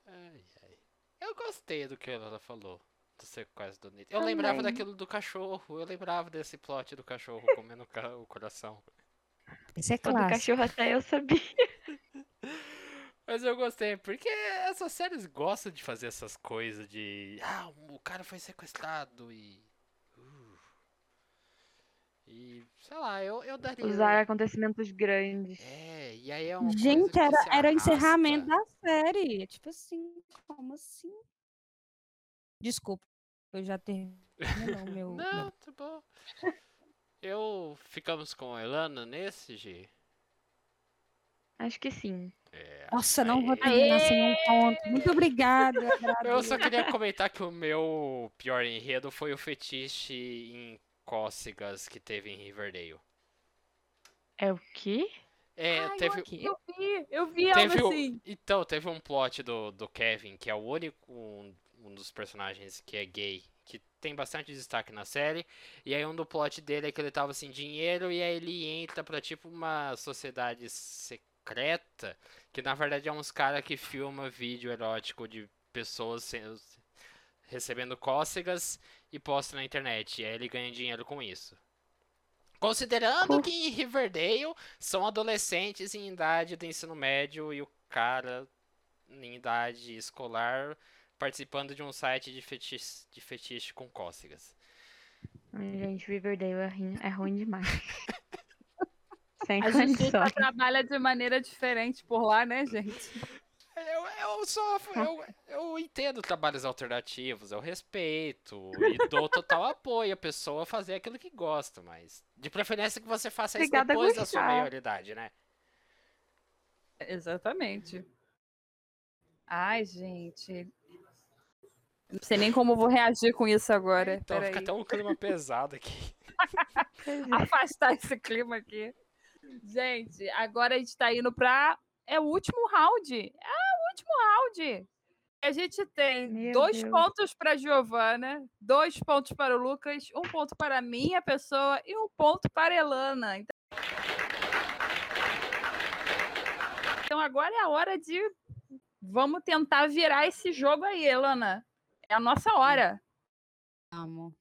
[SPEAKER 4] Ai, ai. Eu gostei do que ela falou. Do sequestro do Nathan. Eu lembrava
[SPEAKER 3] Também.
[SPEAKER 4] daquilo do cachorro. Eu lembrava desse plot do cachorro comendo o coração.
[SPEAKER 2] Esse é
[SPEAKER 3] O do
[SPEAKER 2] clássico.
[SPEAKER 3] cachorro até eu sabia.
[SPEAKER 4] Mas eu gostei, porque essas séries gostam de fazer essas coisas de. Ah, o cara foi sequestrado e. uh, e. sei lá, eu, eu daria.
[SPEAKER 3] Usar acontecimentos grandes.
[SPEAKER 4] É, e aí é uma
[SPEAKER 2] Gente, era, era o encerramento da série. É Tipo assim, como assim? Desculpa, eu já terminei o meu.
[SPEAKER 4] Não, tá bom. Eu. Ficamos com a Elana nesse, G?
[SPEAKER 3] Acho que sim.
[SPEAKER 4] É.
[SPEAKER 2] Nossa, não vou terminar sem um ponto. Muito obrigada.
[SPEAKER 4] Eu só queria comentar que o meu pior enredo foi o fetiche em cócegas que teve em Riverdale.
[SPEAKER 3] É o quê?
[SPEAKER 4] É,
[SPEAKER 1] Ai,
[SPEAKER 4] teve.
[SPEAKER 1] Eu vi, eu vi
[SPEAKER 4] Teve
[SPEAKER 1] algo
[SPEAKER 4] o-
[SPEAKER 1] assim.
[SPEAKER 4] Então, teve um plot do, do Kevin, que é o único um, um dos personagens que é gay, tem bastante destaque na série. E aí um do plot dele é que ele tava sem dinheiro e aí ele entra pra tipo uma sociedade secreta, que na verdade é uns cara que filma vídeo erótico de pessoas sendo- recebendo cócegas e posta na internet. E aí ele ganha dinheiro com isso. Considerando que em Riverdale são adolescentes em idade do ensino médio e o cara em idade escolar participando de um site de fetiche, de fetiche com cócegas.
[SPEAKER 3] Ai, gente, Riverdale é ruim, é ruim demais. Sem
[SPEAKER 1] A
[SPEAKER 3] condições.
[SPEAKER 1] trabalha de maneira diferente por lá, né, gente?
[SPEAKER 4] Eu, eu só eu, eu entendo trabalhos alternativos, eu respeito e dou total apoio a pessoa a fazer aquilo que gosta, mas de preferência que você faça isso
[SPEAKER 3] Obrigada
[SPEAKER 4] depois da sua maioridade, né?
[SPEAKER 1] Exatamente. Ai, gente. Não sei nem como eu vou reagir com isso agora.
[SPEAKER 4] Então fica até um clima pesado aqui.
[SPEAKER 1] Afastar esse clima aqui. Gente, agora a gente tá indo pra. É o último round. É o último round. A gente tem
[SPEAKER 3] Meu
[SPEAKER 1] dois
[SPEAKER 3] Deus.
[SPEAKER 1] pontos para Giovana, dois pontos para o Lucas, um ponto para a minha pessoa e um ponto para a Elana. Então, então agora é a hora de vamos tentar virar esse jogo aí, Elana. É a nossa hora.
[SPEAKER 2] Amo.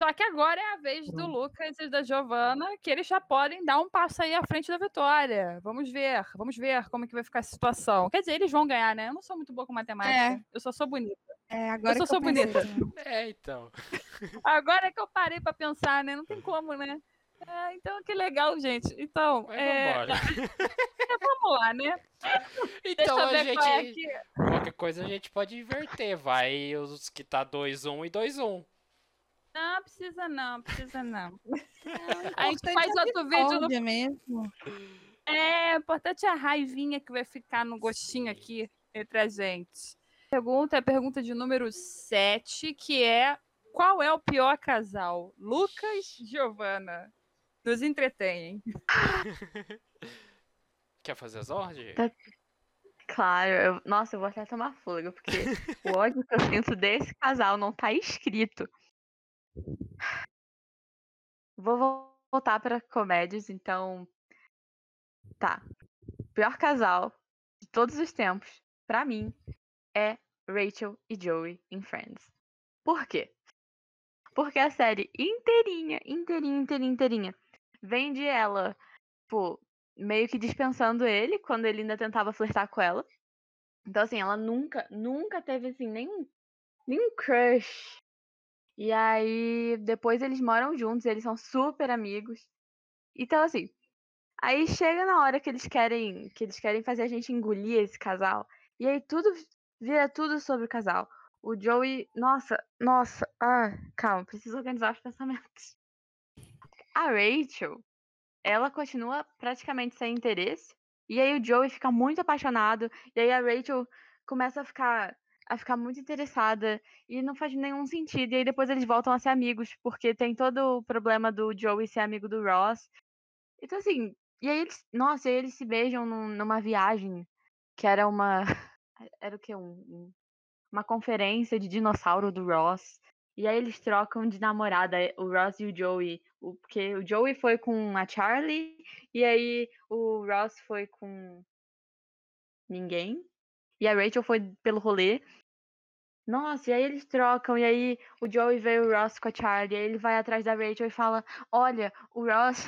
[SPEAKER 1] Só que agora é a vez do Lucas e da Giovana, que eles já podem dar um passo aí à frente da vitória. Vamos ver, vamos ver como é que vai ficar a situação. Quer dizer, eles vão ganhar, né? Eu não sou muito boa com matemática. Eu só sou bonita.
[SPEAKER 2] É, agora
[SPEAKER 1] só
[SPEAKER 2] que eu
[SPEAKER 1] sou
[SPEAKER 2] pensei
[SPEAKER 1] bonita.
[SPEAKER 4] É, então.
[SPEAKER 1] Agora é que eu parei pra pensar, né? Não tem como, né? É, então, que legal, gente. Então,
[SPEAKER 4] Mas
[SPEAKER 1] é,
[SPEAKER 4] vambora.
[SPEAKER 1] vamos lá, né?
[SPEAKER 4] Então
[SPEAKER 1] Deixa eu
[SPEAKER 4] a
[SPEAKER 1] é
[SPEAKER 4] gente.
[SPEAKER 1] aqui.
[SPEAKER 4] Qualquer coisa a gente pode inverter. Vai os que tá 2-1 e 2-1.
[SPEAKER 1] Não, precisa não, precisa não.
[SPEAKER 2] É,
[SPEAKER 1] A gente faz
[SPEAKER 2] é
[SPEAKER 1] outro vídeo no
[SPEAKER 2] mesmo.
[SPEAKER 1] É, importante é a raivinha que vai ficar no gostinho aqui entre a gente. Pergunta é a pergunta de número 7, que é qual é o pior casal? Lucas e Giovana. Nos entretenhem.
[SPEAKER 4] Quer fazer as ordens?
[SPEAKER 3] Tá. Claro, eu- nossa, eu vou até tomar fôlego, porque o ódio que eu sinto desse casal não tá escrito. Vou vo- voltar para comédias, então. Tá. Pior casal de todos os tempos, pra mim, é Rachel e Joey em Friends. Por quê? Porque a série inteirinha, inteirinha, inteirinha, inteirinha, vende ela, tipo, meio que dispensando ele quando ele ainda tentava flertar com ela. Então, assim, ela nunca, nunca teve, assim, nenhum, nenhum crush. E aí, depois eles moram juntos, eles são super amigos. Então, assim, aí chega na hora que eles querem, que eles querem fazer a gente engolir esse casal. E aí tudo vira tudo sobre o casal. O Joey, nossa, nossa, ah, calma, preciso organizar os pensamentos. A Rachel, ela continua praticamente sem interesse. E aí o Joey fica muito apaixonado. E aí a Rachel começa a ficar, a ficar muito interessada. E não faz nenhum sentido. E aí depois eles voltam a ser amigos. Porque tem todo o problema do Joey ser amigo do Ross. Então assim, e aí eles. Nossa, aí eles se beijam num- numa viagem. Que era uma. Era o? Um, um- uma conferência de dinossauro do Ross. E aí eles trocam de namorada, o Ross e o Joey. O, porque o Joey foi com a Charlie, e aí o Ross foi com ninguém. e a Rachel foi pelo rolê. Nossa, e aí eles trocam, e aí o Joey vê o Ross com a Charlie, e aí ele vai atrás da Rachel e fala: Olha, o Ross.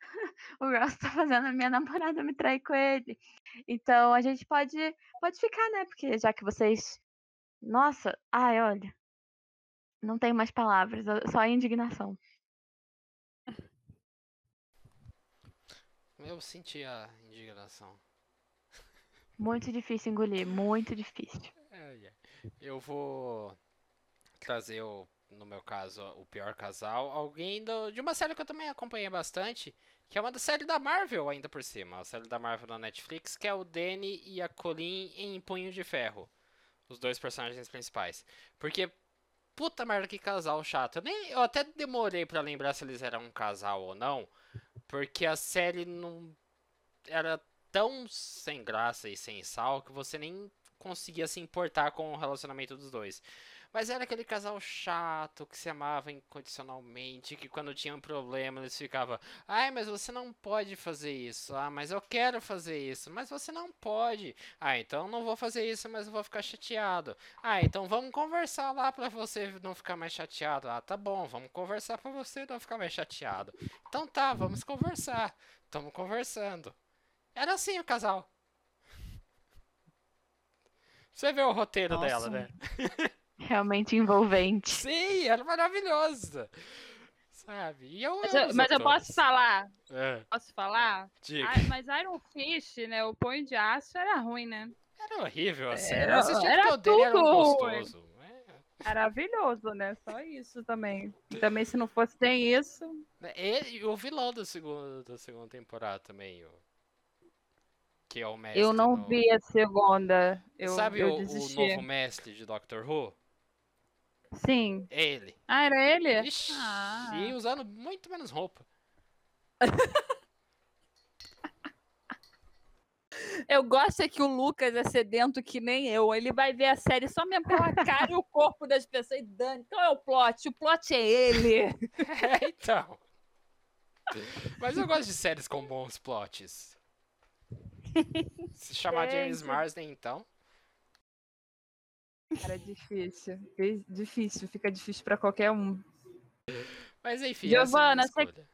[SPEAKER 3] o Ross tá fazendo a minha namorada me trair com ele. Então a gente pode, pode ficar, né? Porque já que vocês. Nossa, ai, olha. Não tenho mais palavras, só indignação.
[SPEAKER 4] Eu senti a indignação.
[SPEAKER 3] Muito difícil engolir, muito difícil.
[SPEAKER 4] É, é. Eu vou trazer, o, no meu caso, o pior casal. Alguém do, de uma série que eu também acompanhei bastante, que é uma da série da Marvel ainda por cima. A série da Marvel na Netflix, que é o Danny e a Colleen em Punho de Ferro. Os dois personagens principais. Porque, puta merda, que casal chato. Eu, nem, eu até demorei para lembrar se eles eram um casal ou não. Porque a série não era tão sem graça e sem sal que você nem conseguia se importar com o relacionamento dos dois. Mas era aquele casal chato que se amava incondicionalmente, que quando tinha um problema eles ficavam, ai, mas você não pode fazer isso. Ah, mas eu quero fazer isso, mas você não pode. Ah, então não vou fazer isso, mas eu vou ficar chateado. Ah, então vamos conversar lá para você não ficar mais chateado. Ah, tá bom, vamos conversar para você não ficar mais chateado. Então tá, vamos conversar. Estamos conversando. Era assim o casal. Você vê o roteiro
[SPEAKER 2] Nossa.
[SPEAKER 4] dela, né?
[SPEAKER 3] Realmente envolvente.
[SPEAKER 4] Sim, era maravilhosa. Sabe? E eu
[SPEAKER 1] Mas eu, mas eu posso falar?
[SPEAKER 4] É,
[SPEAKER 1] Posso falar?
[SPEAKER 4] diga.
[SPEAKER 1] Ah, mas Iron Fist, né? O Punho de Aço era ruim, né?
[SPEAKER 4] Era horrível a série.
[SPEAKER 1] Era-
[SPEAKER 4] Eu assisti
[SPEAKER 1] era
[SPEAKER 4] porque o dele era um
[SPEAKER 1] tudo
[SPEAKER 4] gostoso. É.
[SPEAKER 1] Maravilhoso, né? Só isso também. Também se não fosse nem isso.
[SPEAKER 4] Ele, e o vilão da segunda, da segunda temporada também, o, que é o mestre.
[SPEAKER 1] Eu não
[SPEAKER 4] do-
[SPEAKER 1] vi a segunda. Eu,
[SPEAKER 4] Sabe
[SPEAKER 1] eu
[SPEAKER 4] o, o novo mestre de Doctor Who?
[SPEAKER 1] Sim.
[SPEAKER 4] Ele.
[SPEAKER 1] Ah, era ele?
[SPEAKER 4] Ixi,
[SPEAKER 1] Ah.
[SPEAKER 4] e usando muito menos roupa.
[SPEAKER 1] Eu gosto é que o Lucas é sedento que nem eu. Ele vai ver a série só mesmo pela cara e o corpo das pessoas e dane. Então é o plot. O plot é ele.
[SPEAKER 4] É, então. Mas eu gosto de séries com bons plots. Se chamar James. Marsden, então.
[SPEAKER 1] Cara, é difícil. Di- Difícil. Fica difícil pra qualquer um.
[SPEAKER 4] Mas enfim,
[SPEAKER 1] Giovana,
[SPEAKER 4] essa é a minha
[SPEAKER 1] você-.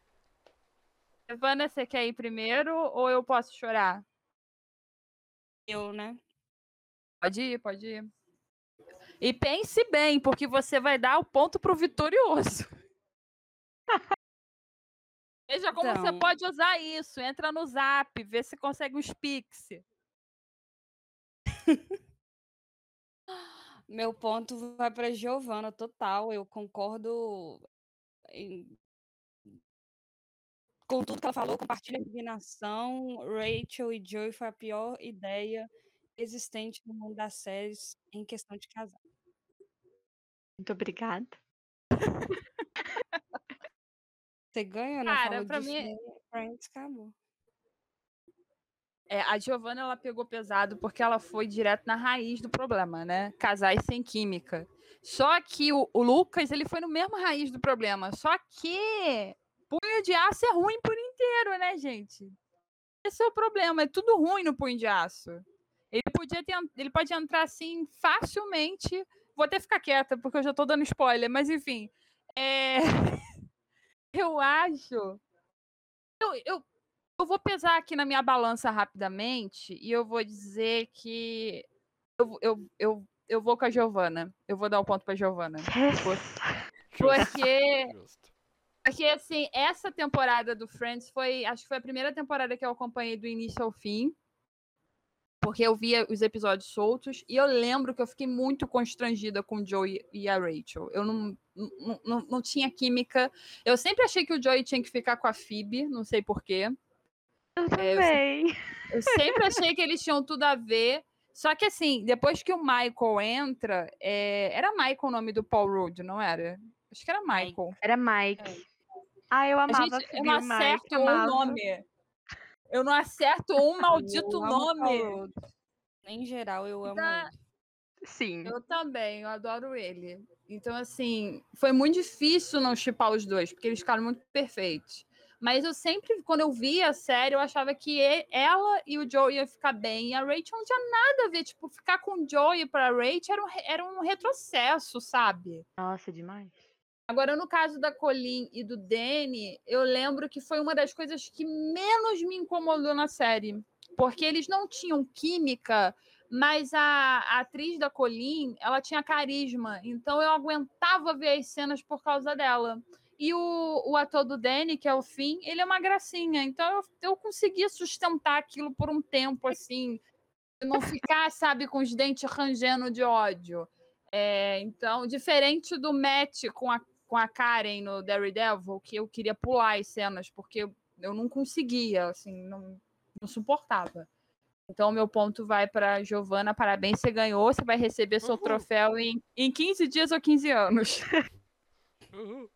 [SPEAKER 1] Evana, você quer ir primeiro ou eu posso chorar?
[SPEAKER 2] Eu, né?
[SPEAKER 1] Pode ir, pode ir. E pense bem, porque você vai dar o ponto pro vitorioso. Veja como você
[SPEAKER 2] Então.
[SPEAKER 1] pode usar isso. Entra no zap, vê se consegue uns pix.
[SPEAKER 2] Meu ponto vai para Giovana, total. Eu concordo em- com tudo que ela falou, compartilho a indignação. Rachel e Joey foi a pior ideia existente no mundo das séries em questão de casal.
[SPEAKER 3] Muito obrigada.
[SPEAKER 2] Você ganha, né?
[SPEAKER 1] Cara, pra mim-?
[SPEAKER 2] Friends acabou.
[SPEAKER 1] É, a Giovana ela pegou pesado porque ela foi direto na raiz do problema, né? Casais sem química. Só que o, o Lucas ele foi no mesmo raiz do problema. Só que punho de aço é ruim por inteiro, né, gente? Esse é o problema. É tudo ruim no punho de aço. Ele podia ter, ele pode entrar assim facilmente. Vou até ficar quieta porque eu já tô dando spoiler, mas enfim. É... eu acho. Eu, eu, eu vou pesar aqui na minha balança rapidamente e eu vou dizer que eu, eu, eu, eu vou com a Giovana. Eu vou dar o ponto pra Giovana. Porque, porque, assim, essa temporada do Friends foi. Acho que foi a primeira temporada que eu acompanhei do início ao fim. Porque eu via os episódios soltos. E eu lembro que eu fiquei muito constrangida com o Joey e a Rachel. Eu não, não, não, não tinha química. Eu sempre achei que o Joey tinha que ficar com a Phoebe, não sei porquê.
[SPEAKER 3] Eu
[SPEAKER 1] É, eu
[SPEAKER 3] também.
[SPEAKER 1] Eu sempre achei que eles tinham tudo a ver. Só que assim, depois que o Michael entra, é, era Michael o nome do Paul Rudd, não era? Acho que era Michael.
[SPEAKER 3] Era Mike. Ah, eu
[SPEAKER 1] A
[SPEAKER 3] amava
[SPEAKER 1] gente,
[SPEAKER 3] Phoebe
[SPEAKER 1] eu não
[SPEAKER 3] o Mike.
[SPEAKER 1] acerto um
[SPEAKER 3] amava.
[SPEAKER 1] nome. Eu não acerto um maldito nome.
[SPEAKER 2] Em geral, eu amo
[SPEAKER 1] Tá.
[SPEAKER 2] ele.
[SPEAKER 3] Sim.
[SPEAKER 1] Eu também, eu adoro ele. Então, assim, foi muito difícil não chipar os dois, porque eles ficaram muito perfeitos. Mas eu sempre, quando eu via a série, eu achava que ela e o Joey ia ficar bem. E a Rachel não tinha nada a ver. Tipo, ficar com o Joey pra Rachel era um, era um retrocesso, sabe?
[SPEAKER 3] Nossa, demais.
[SPEAKER 1] Agora, no caso da Colin e do Danny, eu lembro que foi uma das coisas que menos me incomodou na série. Porque eles não tinham química, mas a, a atriz da Colin, ela tinha carisma. Então eu aguentava ver as cenas por causa dela. E o, o ator do Danny, que é o Finn, ele é uma gracinha. Então eu, eu conseguia sustentar aquilo por um tempo, assim. Não ficar, sabe, com os dentes rangendo de ódio. É, então, diferente do Matt com a, com a Karen no Daredevil, que eu queria pular as cenas, porque eu, não conseguia, assim, não, não suportava. Então, meu ponto vai para Giovana. Parabéns, você ganhou. Você vai receber seu
[SPEAKER 4] Uhul.
[SPEAKER 1] troféu em, em 15 dias ou 15 anos.
[SPEAKER 4] Uhul.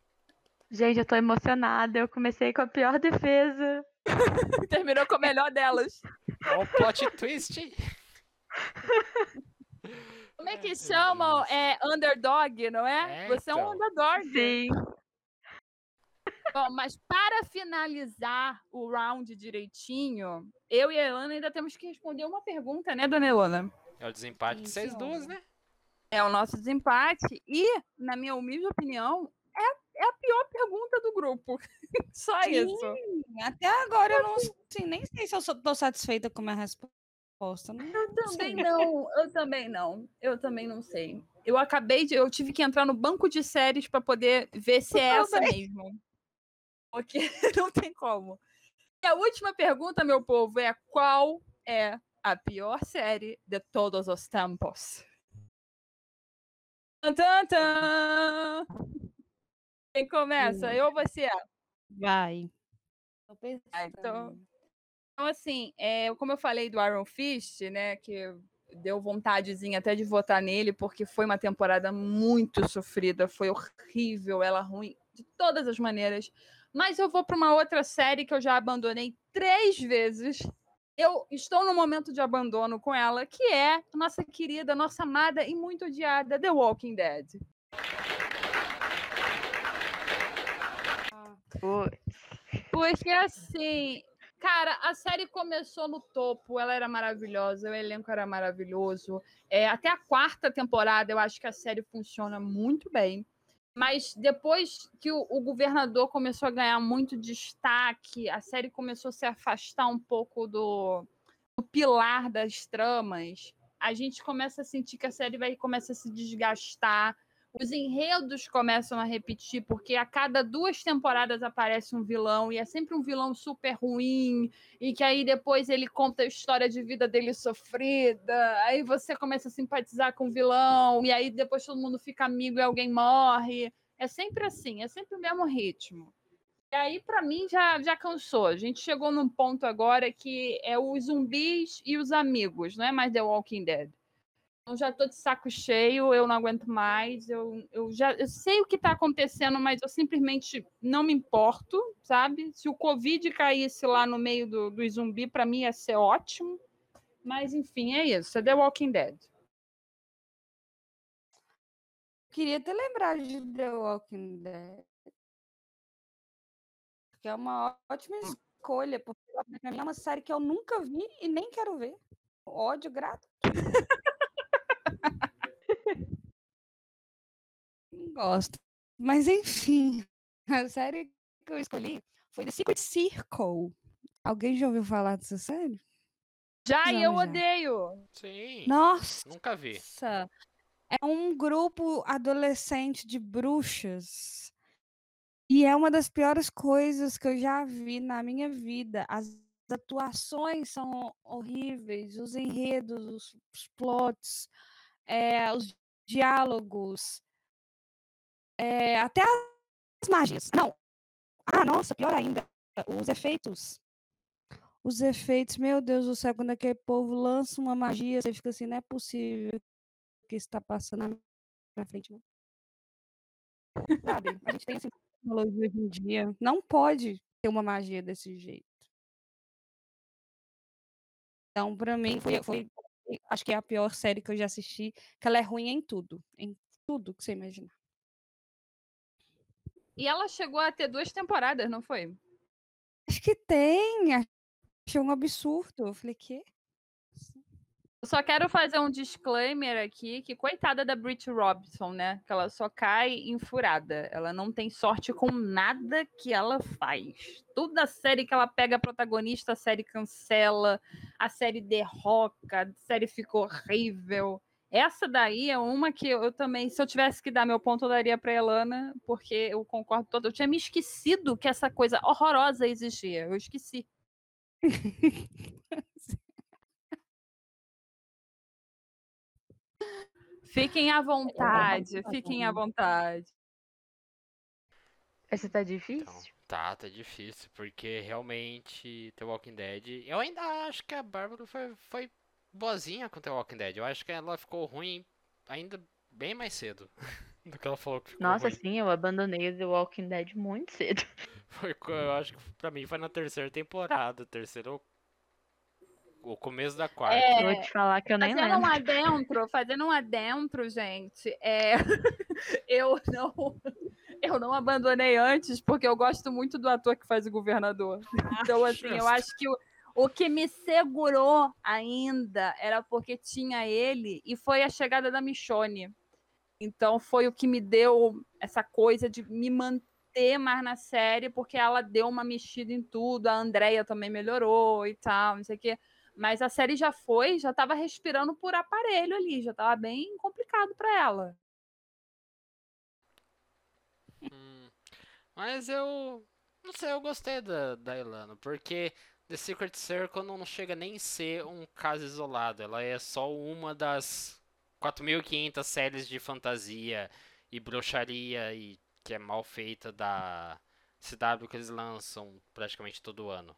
[SPEAKER 3] Gente, eu tô emocionada. Eu comecei com a pior defesa.
[SPEAKER 1] Terminou com a melhor delas.
[SPEAKER 4] Ó o plot twist.
[SPEAKER 1] Como é que chamam? É underdog, não é?
[SPEAKER 4] É,
[SPEAKER 1] Você é um
[SPEAKER 4] então.
[SPEAKER 1] underdog.
[SPEAKER 3] Sim.
[SPEAKER 1] Bom, mas para finalizar o round direitinho, eu e a Elana ainda temos que responder uma pergunta, né, dona Elana?
[SPEAKER 4] É o desempate de
[SPEAKER 2] Sim,
[SPEAKER 4] vocês duas, né?
[SPEAKER 1] É o nosso desempate e, na minha humilde opinião, é, a pior pergunta do grupo. Só
[SPEAKER 2] Sim.
[SPEAKER 1] isso.
[SPEAKER 2] Até agora eu não assim, nem sei se eu estou satisfeita com a minha resposta. Não,
[SPEAKER 1] Eu também
[SPEAKER 2] sei.
[SPEAKER 1] não, eu também não. Eu também não sei. Eu acabei de. Eu tive que entrar no banco de séries para poder ver se é essa mesmo. Porque não tem como. E a última pergunta, meu povo, é qual é a pior série de todos os tempos? Tan, tan, tan. Quem começa?
[SPEAKER 2] Hum.
[SPEAKER 1] Eu ou você?
[SPEAKER 2] Vai. Tô
[SPEAKER 1] Ah, então-
[SPEAKER 2] pensando.
[SPEAKER 1] Então, assim, é, como eu falei do Iron Fist, né, que deu vontadezinha até de votar nele, porque foi uma temporada muito sofrida, foi horrível, ela ruim de todas as maneiras. Mas eu vou para uma outra série que eu já abandonei três vezes. Eu estou no momento de abandono com ela, que é a nossa querida, nossa amada e muito odiada The Walking Dead. Porque assim, cara, a série começou no topo, ela era maravilhosa, o elenco era maravilhoso. É, até a quarta temporada eu acho que a série funciona muito bem. Mas depois que o, o governador começou a ganhar muito destaque, a série começou a se afastar um pouco do, do pilar das tramas. A gente começa a sentir que a série vai começa a se desgastar. Os enredos começam a repetir, porque a cada duas temporadas aparece um vilão, e é sempre um vilão super ruim, e que aí depois ele conta a história de vida dele sofrida, aí você começa a simpatizar com o vilão, e aí depois todo mundo fica amigo e alguém morre. É sempre assim, é sempre o mesmo ritmo. E aí, para mim, já, já cansou. A gente chegou num ponto agora que é os zumbis e os amigos, não é mais The Walking Dead. Eu já tô de saco cheio, eu não aguento mais. Eu, eu já eu sei o que está acontecendo, mas eu simplesmente não me importo, sabe? Se o Covid caísse lá no meio do, do zumbi, para mim ia ser ótimo. Mas enfim, é isso. É The Walking Dead.
[SPEAKER 2] Queria ter lembrado de The Walking Dead. Porque é uma ótima escolha, porque é uma série que eu nunca vi e nem quero ver. Ódio grato. gosto. Mas enfim, a série que eu escolhi foi The Secret Circle. Alguém já ouviu falar dessa série?
[SPEAKER 1] Já, e eu
[SPEAKER 2] já.
[SPEAKER 1] odeio.
[SPEAKER 4] Sim.
[SPEAKER 2] Nossa!
[SPEAKER 4] Nunca vi.
[SPEAKER 2] É um grupo adolescente de bruxas. E é uma das piores coisas que eu já vi na minha vida. As atuações são horríveis, os enredos, os, os plots, é, os diálogos, é, até as magias. Não. Ah, nossa, pior ainda, os efeitos. Os efeitos, meu Deus do céu, quando aquele povo lança uma magia, você fica assim, não é possível que está passando na frente, não. Sabe? A gente tem essa tecnologia hoje em dia. Não pode ter uma magia desse jeito. Então, pra mim, foi, foi acho que é a pior série que eu já assisti, que ela é ruim em tudo, em tudo que você imaginar.
[SPEAKER 1] E ela chegou a ter duas temporadas, não foi?
[SPEAKER 2] Acho que tem. Achei um absurdo. Eu falei, quê?
[SPEAKER 1] Eu só quero fazer um disclaimer aqui, que coitada da Brit Robson, né? Que ela só cai em furada. Ela não tem sorte com nada que ela faz. Toda série que ela pega protagonista, a série cancela, a série derroca, a série ficou horrível. Essa daí é uma que eu também, se eu tivesse que dar meu ponto, eu daria para Elana, porque eu concordo todo. Eu tinha me esquecido que essa coisa horrorosa existia. Eu esqueci. Fiquem à vontade, fiquem à vontade.
[SPEAKER 3] Essa tá
[SPEAKER 4] Então,
[SPEAKER 3] difícil?
[SPEAKER 4] tá, tá difícil, porque realmente The Walking Dead. Eu ainda acho que a Bárbara foi, foi boazinha com The Walking Dead. Eu acho que ela ficou ruim ainda bem mais cedo do que ela falou que ficou
[SPEAKER 3] Nossa,
[SPEAKER 4] ruim.
[SPEAKER 3] sim, eu abandonei The Walking Dead muito cedo.
[SPEAKER 4] Foi, eu acho que pra mim foi na terceira temporada, terceira ou o começo da quarta.
[SPEAKER 1] É,
[SPEAKER 3] Vou te falar que eu nem
[SPEAKER 1] Fazendo um
[SPEAKER 3] lembro.
[SPEAKER 1] adentro, fazendo um adentro, gente, é, eu não eu não abandonei antes porque eu gosto muito do ator que faz o governador. Então, assim, eu acho que o, o que me segurou ainda era porque tinha ele e foi a chegada da Michonne. Então, foi o que me deu essa coisa de me manter mais na série, porque ela deu uma mexida em tudo, a Andrea também melhorou e tal, não sei o quê. Mas a série já foi, já tava respirando por aparelho ali, já tava bem complicado para ela.
[SPEAKER 4] Hum, mas eu. Não sei, eu gostei da, da Elano, porque The Secret Circle não chega nem a ser um caso isolado. Ela é só uma das 4.500 séries de fantasia e bruxaria e que é mal feita da CW que eles lançam praticamente todo ano.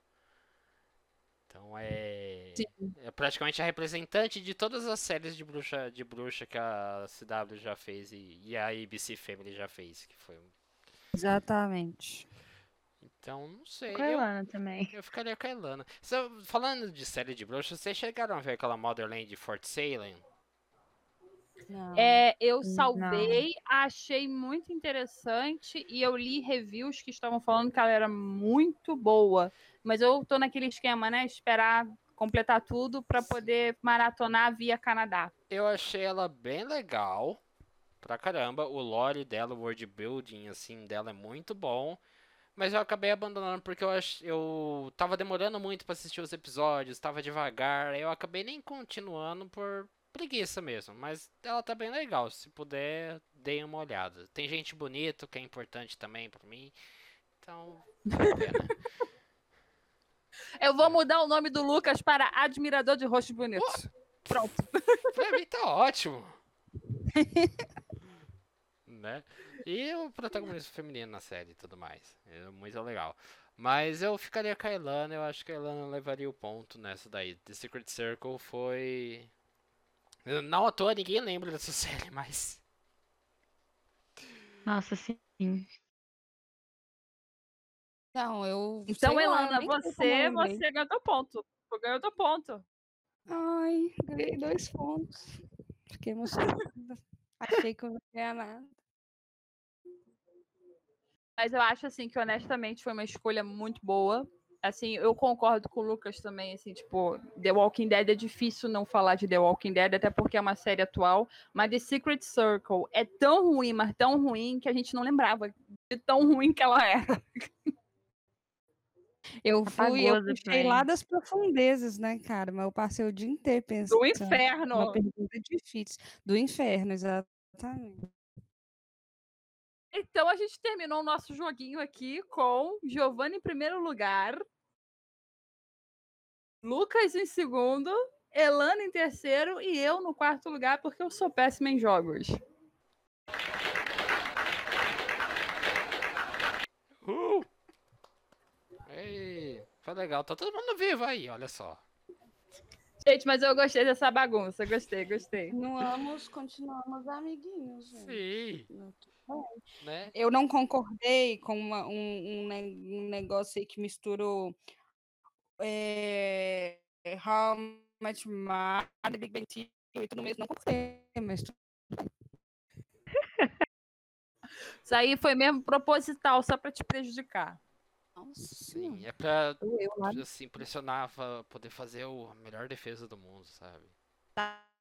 [SPEAKER 4] Então é, é praticamente a representante de todas as séries de bruxa, de bruxa que a CW já fez e, e a ABC Family já fez, que foi
[SPEAKER 2] Exatamente.
[SPEAKER 4] Então, não sei.
[SPEAKER 3] Com a
[SPEAKER 4] Eu,
[SPEAKER 3] Elana também.
[SPEAKER 4] eu ficaria com a Ilana. Cê- falando de série de bruxas, vocês chegaram a ver aquela Motherland Fort Salem?
[SPEAKER 2] Não.
[SPEAKER 1] É, eu
[SPEAKER 3] Não.
[SPEAKER 1] salvei, achei muito interessante e eu li reviews que estavam falando que ela era muito boa. Mas eu tô naquele esquema, né? Esperar completar tudo para poder maratonar via Canadá.
[SPEAKER 4] Eu achei ela bem legal. Pra caramba. O lore dela, o world building, assim, dela é muito bom. Mas eu acabei abandonando porque eu, ach... eu tava demorando muito pra assistir os episódios, tava devagar. aí Eu acabei nem continuando por preguiça mesmo. Mas ela tá bem legal. Se puder, dê uma olhada. Tem gente bonita, que é importante também pra mim. Então, vale a pena.
[SPEAKER 1] Eu vou mudar o nome do Lucas para Admirador de Rostos Bonitos. Pronto.
[SPEAKER 4] Pra mim tá ótimo. né? E o protagonismo feminino na série e tudo mais. É muito legal. Mas eu ficaria com a Ilana, eu acho que a Ilana levaria o ponto nessa daí. The Secret Circle foi. Não à toa, ninguém lembra dessa série, mas.
[SPEAKER 3] Nossa, sim.
[SPEAKER 2] Não, eu.
[SPEAKER 1] Então, Elana, você, você ganhou teu ponto. Tu ganhou teu ponto.
[SPEAKER 2] Ai, ganhei dois pontos. Fiquei emocionada. Achei que eu não ia ganhar nada.
[SPEAKER 1] Mas eu acho assim que honestamente foi uma escolha muito boa. Assim, eu concordo com o Lucas também, assim, tipo, The Walking Dead é difícil não falar de The Walking Dead, até porque é uma série atual, mas The Secret Circle é tão ruim, mas tão ruim que a gente não lembrava de tão ruim que ela era.
[SPEAKER 2] Eu fui, eu puxei lá das profundezas, né, cara? Mas eu passei o dia inteiro pensando.
[SPEAKER 1] Do
[SPEAKER 2] Uma
[SPEAKER 1] inferno.
[SPEAKER 2] pergunta difícil. Do inferno, exatamente.
[SPEAKER 1] Então a gente terminou o nosso joguinho aqui com Giovanni em primeiro lugar, Lucas em segundo, Elana em terceiro e eu no quarto lugar, porque eu sou péssima em jogos.
[SPEAKER 4] Uh! Ei, foi legal. Tá todo mundo vivo aí, olha só.
[SPEAKER 1] Gente, mas eu gostei dessa bagunça. Gostei, gostei.
[SPEAKER 2] Continuamos, continuamos amiguinhos, gente.
[SPEAKER 4] Sim,
[SPEAKER 2] Não,
[SPEAKER 4] né?
[SPEAKER 2] Eu não concordei com uma- um, um ne- um negócio aí que misturou é, How Much Mother, Big Bang Theory e tudo mesmo. Não concordei, mas tudo
[SPEAKER 1] Isso aí foi mesmo proposital, só pra te prejudicar.
[SPEAKER 2] Nossa
[SPEAKER 4] Sim, é pra
[SPEAKER 2] Doeu lá.
[SPEAKER 4] assim, pressionar pra poder fazer o- a melhor defesa do mundo, sabe?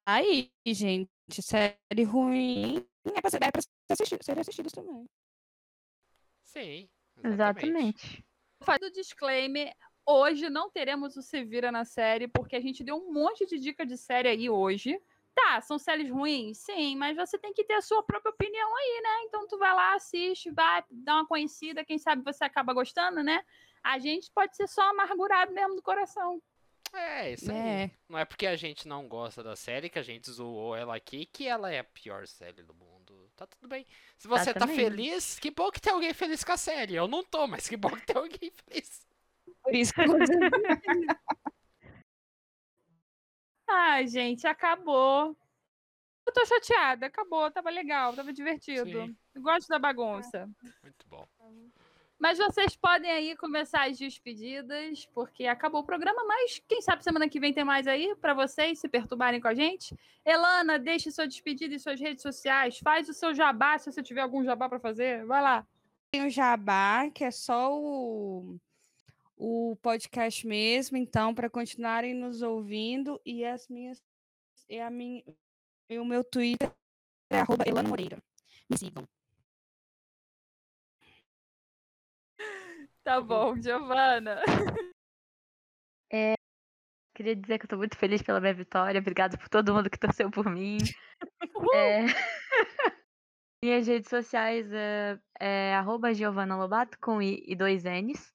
[SPEAKER 2] Aí, gente, série ruim é pra ser, é pra ser assistido, serem assistidas também.
[SPEAKER 4] Sim,
[SPEAKER 3] Exatamente.
[SPEAKER 1] Faz o disclaimer. Hoje não teremos o Se Vira na série, porque a gente deu um monte de dica de série aí hoje. Tá, são séries ruins? Sim, mas você tem que ter a sua própria opinião aí, né? Então tu vai lá, assiste, vai, dá uma conhecida, quem sabe você acaba gostando, né? A gente pode ser só amargurado mesmo do coração.
[SPEAKER 4] É, isso aí.
[SPEAKER 2] É,
[SPEAKER 4] Não é porque a gente não gosta da série que a gente zoou ela aqui que ela é a pior série do mundo. Tá tudo bem. Se você tá
[SPEAKER 3] Exatamente.
[SPEAKER 4] feliz, que bom que tem alguém feliz com a série. Eu não tô, mas que bom que tem alguém feliz.
[SPEAKER 2] por isso que eu.
[SPEAKER 1] Ai, gente, acabou. Eu tô chateada, acabou, tava legal, tava divertido.
[SPEAKER 4] Sim.
[SPEAKER 1] Eu Gosto da bagunça.
[SPEAKER 4] Muito bom.
[SPEAKER 1] Mas vocês podem aí começar as despedidas, porque acabou o programa, mas quem sabe semana que vem tem mais aí para vocês se perturbarem com a gente. Elana, deixe sua despedida em suas redes sociais, faz o seu jabá, se você tiver algum jabá para fazer, vai lá.
[SPEAKER 2] Tem o Jabá, que é só o, o podcast mesmo, então, para continuarem nos ouvindo, e as minhas. E, a minha, e o meu Twitter é arroba Elana Moreira. Me sigam.
[SPEAKER 1] Tá bom, Giovana.
[SPEAKER 3] Queria dizer que eu tô muito feliz pela minha vitória. Obrigada por todo mundo que torceu por mim. É, Minhas redes sociais é, é arroba Giovana Lobato com I e dois N's.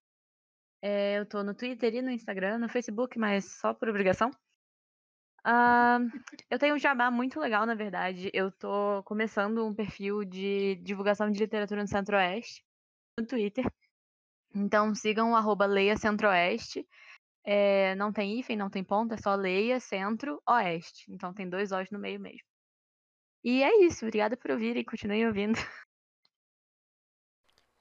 [SPEAKER 3] É, eu tô no Twitter e no Instagram, no Facebook, mas só por obrigação. Ah, eu tenho um jabá muito legal, na verdade. Eu tô começando um perfil de divulgação de literatura no Centro-Oeste no Twitter. Então sigam o arroba Leia Centro-Oeste. É, não tem hífen, não tem ponto, é só Leia Centro-Oeste. Então tem dois O's no meio mesmo. E é isso, obrigada por ouvirem, continuem ouvindo.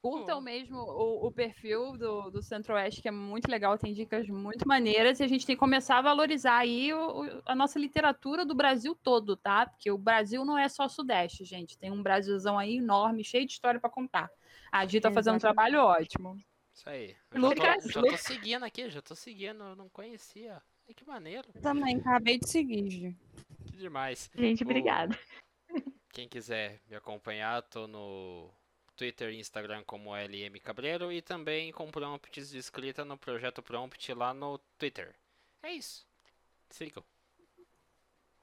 [SPEAKER 1] Curtam
[SPEAKER 4] Bom.
[SPEAKER 1] mesmo o, o perfil do, do Centro-Oeste, que é muito legal, tem dicas muito maneiras, e a gente tem que começar a valorizar aí o- o- a nossa literatura do Brasil todo, tá? Porque o Brasil não é só Sudeste, gente. Tem um Brasilzão aí enorme, cheio de história para contar. A Gi tá fazendo um trabalho ótimo.
[SPEAKER 4] Isso aí. Eu já
[SPEAKER 1] Lucas,
[SPEAKER 4] tô, já tô seguindo aqui, já tô seguindo, eu não conhecia. Ai, que maneiro.
[SPEAKER 2] Também, acabei de seguir, Gi.
[SPEAKER 4] Que demais.
[SPEAKER 3] Gente, obrigada.
[SPEAKER 4] Quem quiser me acompanhar, tô no Twitter e Instagram como LM Cabreiro e também com prompts de escrita no Projeto Prompt lá no Twitter. É isso. Sigam.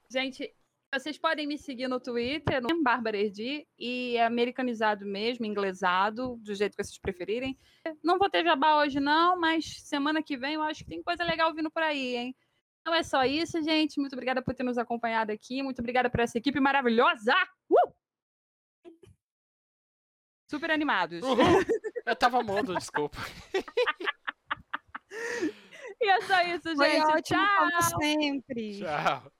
[SPEAKER 1] Gente, vocês podem me seguir no Twitter, no Bárbara Erdi, e é americanizado mesmo, inglesado, do jeito que vocês preferirem. Não vou ter jabá hoje, não, mas semana que vem eu acho que tem coisa legal vindo por aí, hein? Não é só isso, gente. Muito obrigada por ter nos acompanhado aqui. Muito obrigada por essa equipe maravilhosa! Uh! Super animados.
[SPEAKER 4] Uhul. Eu tava mudo, desculpa.
[SPEAKER 1] E é só isso,
[SPEAKER 2] Foi
[SPEAKER 1] gente.
[SPEAKER 2] ótimo,
[SPEAKER 1] Tchau!
[SPEAKER 2] como sempre.
[SPEAKER 4] Tchau.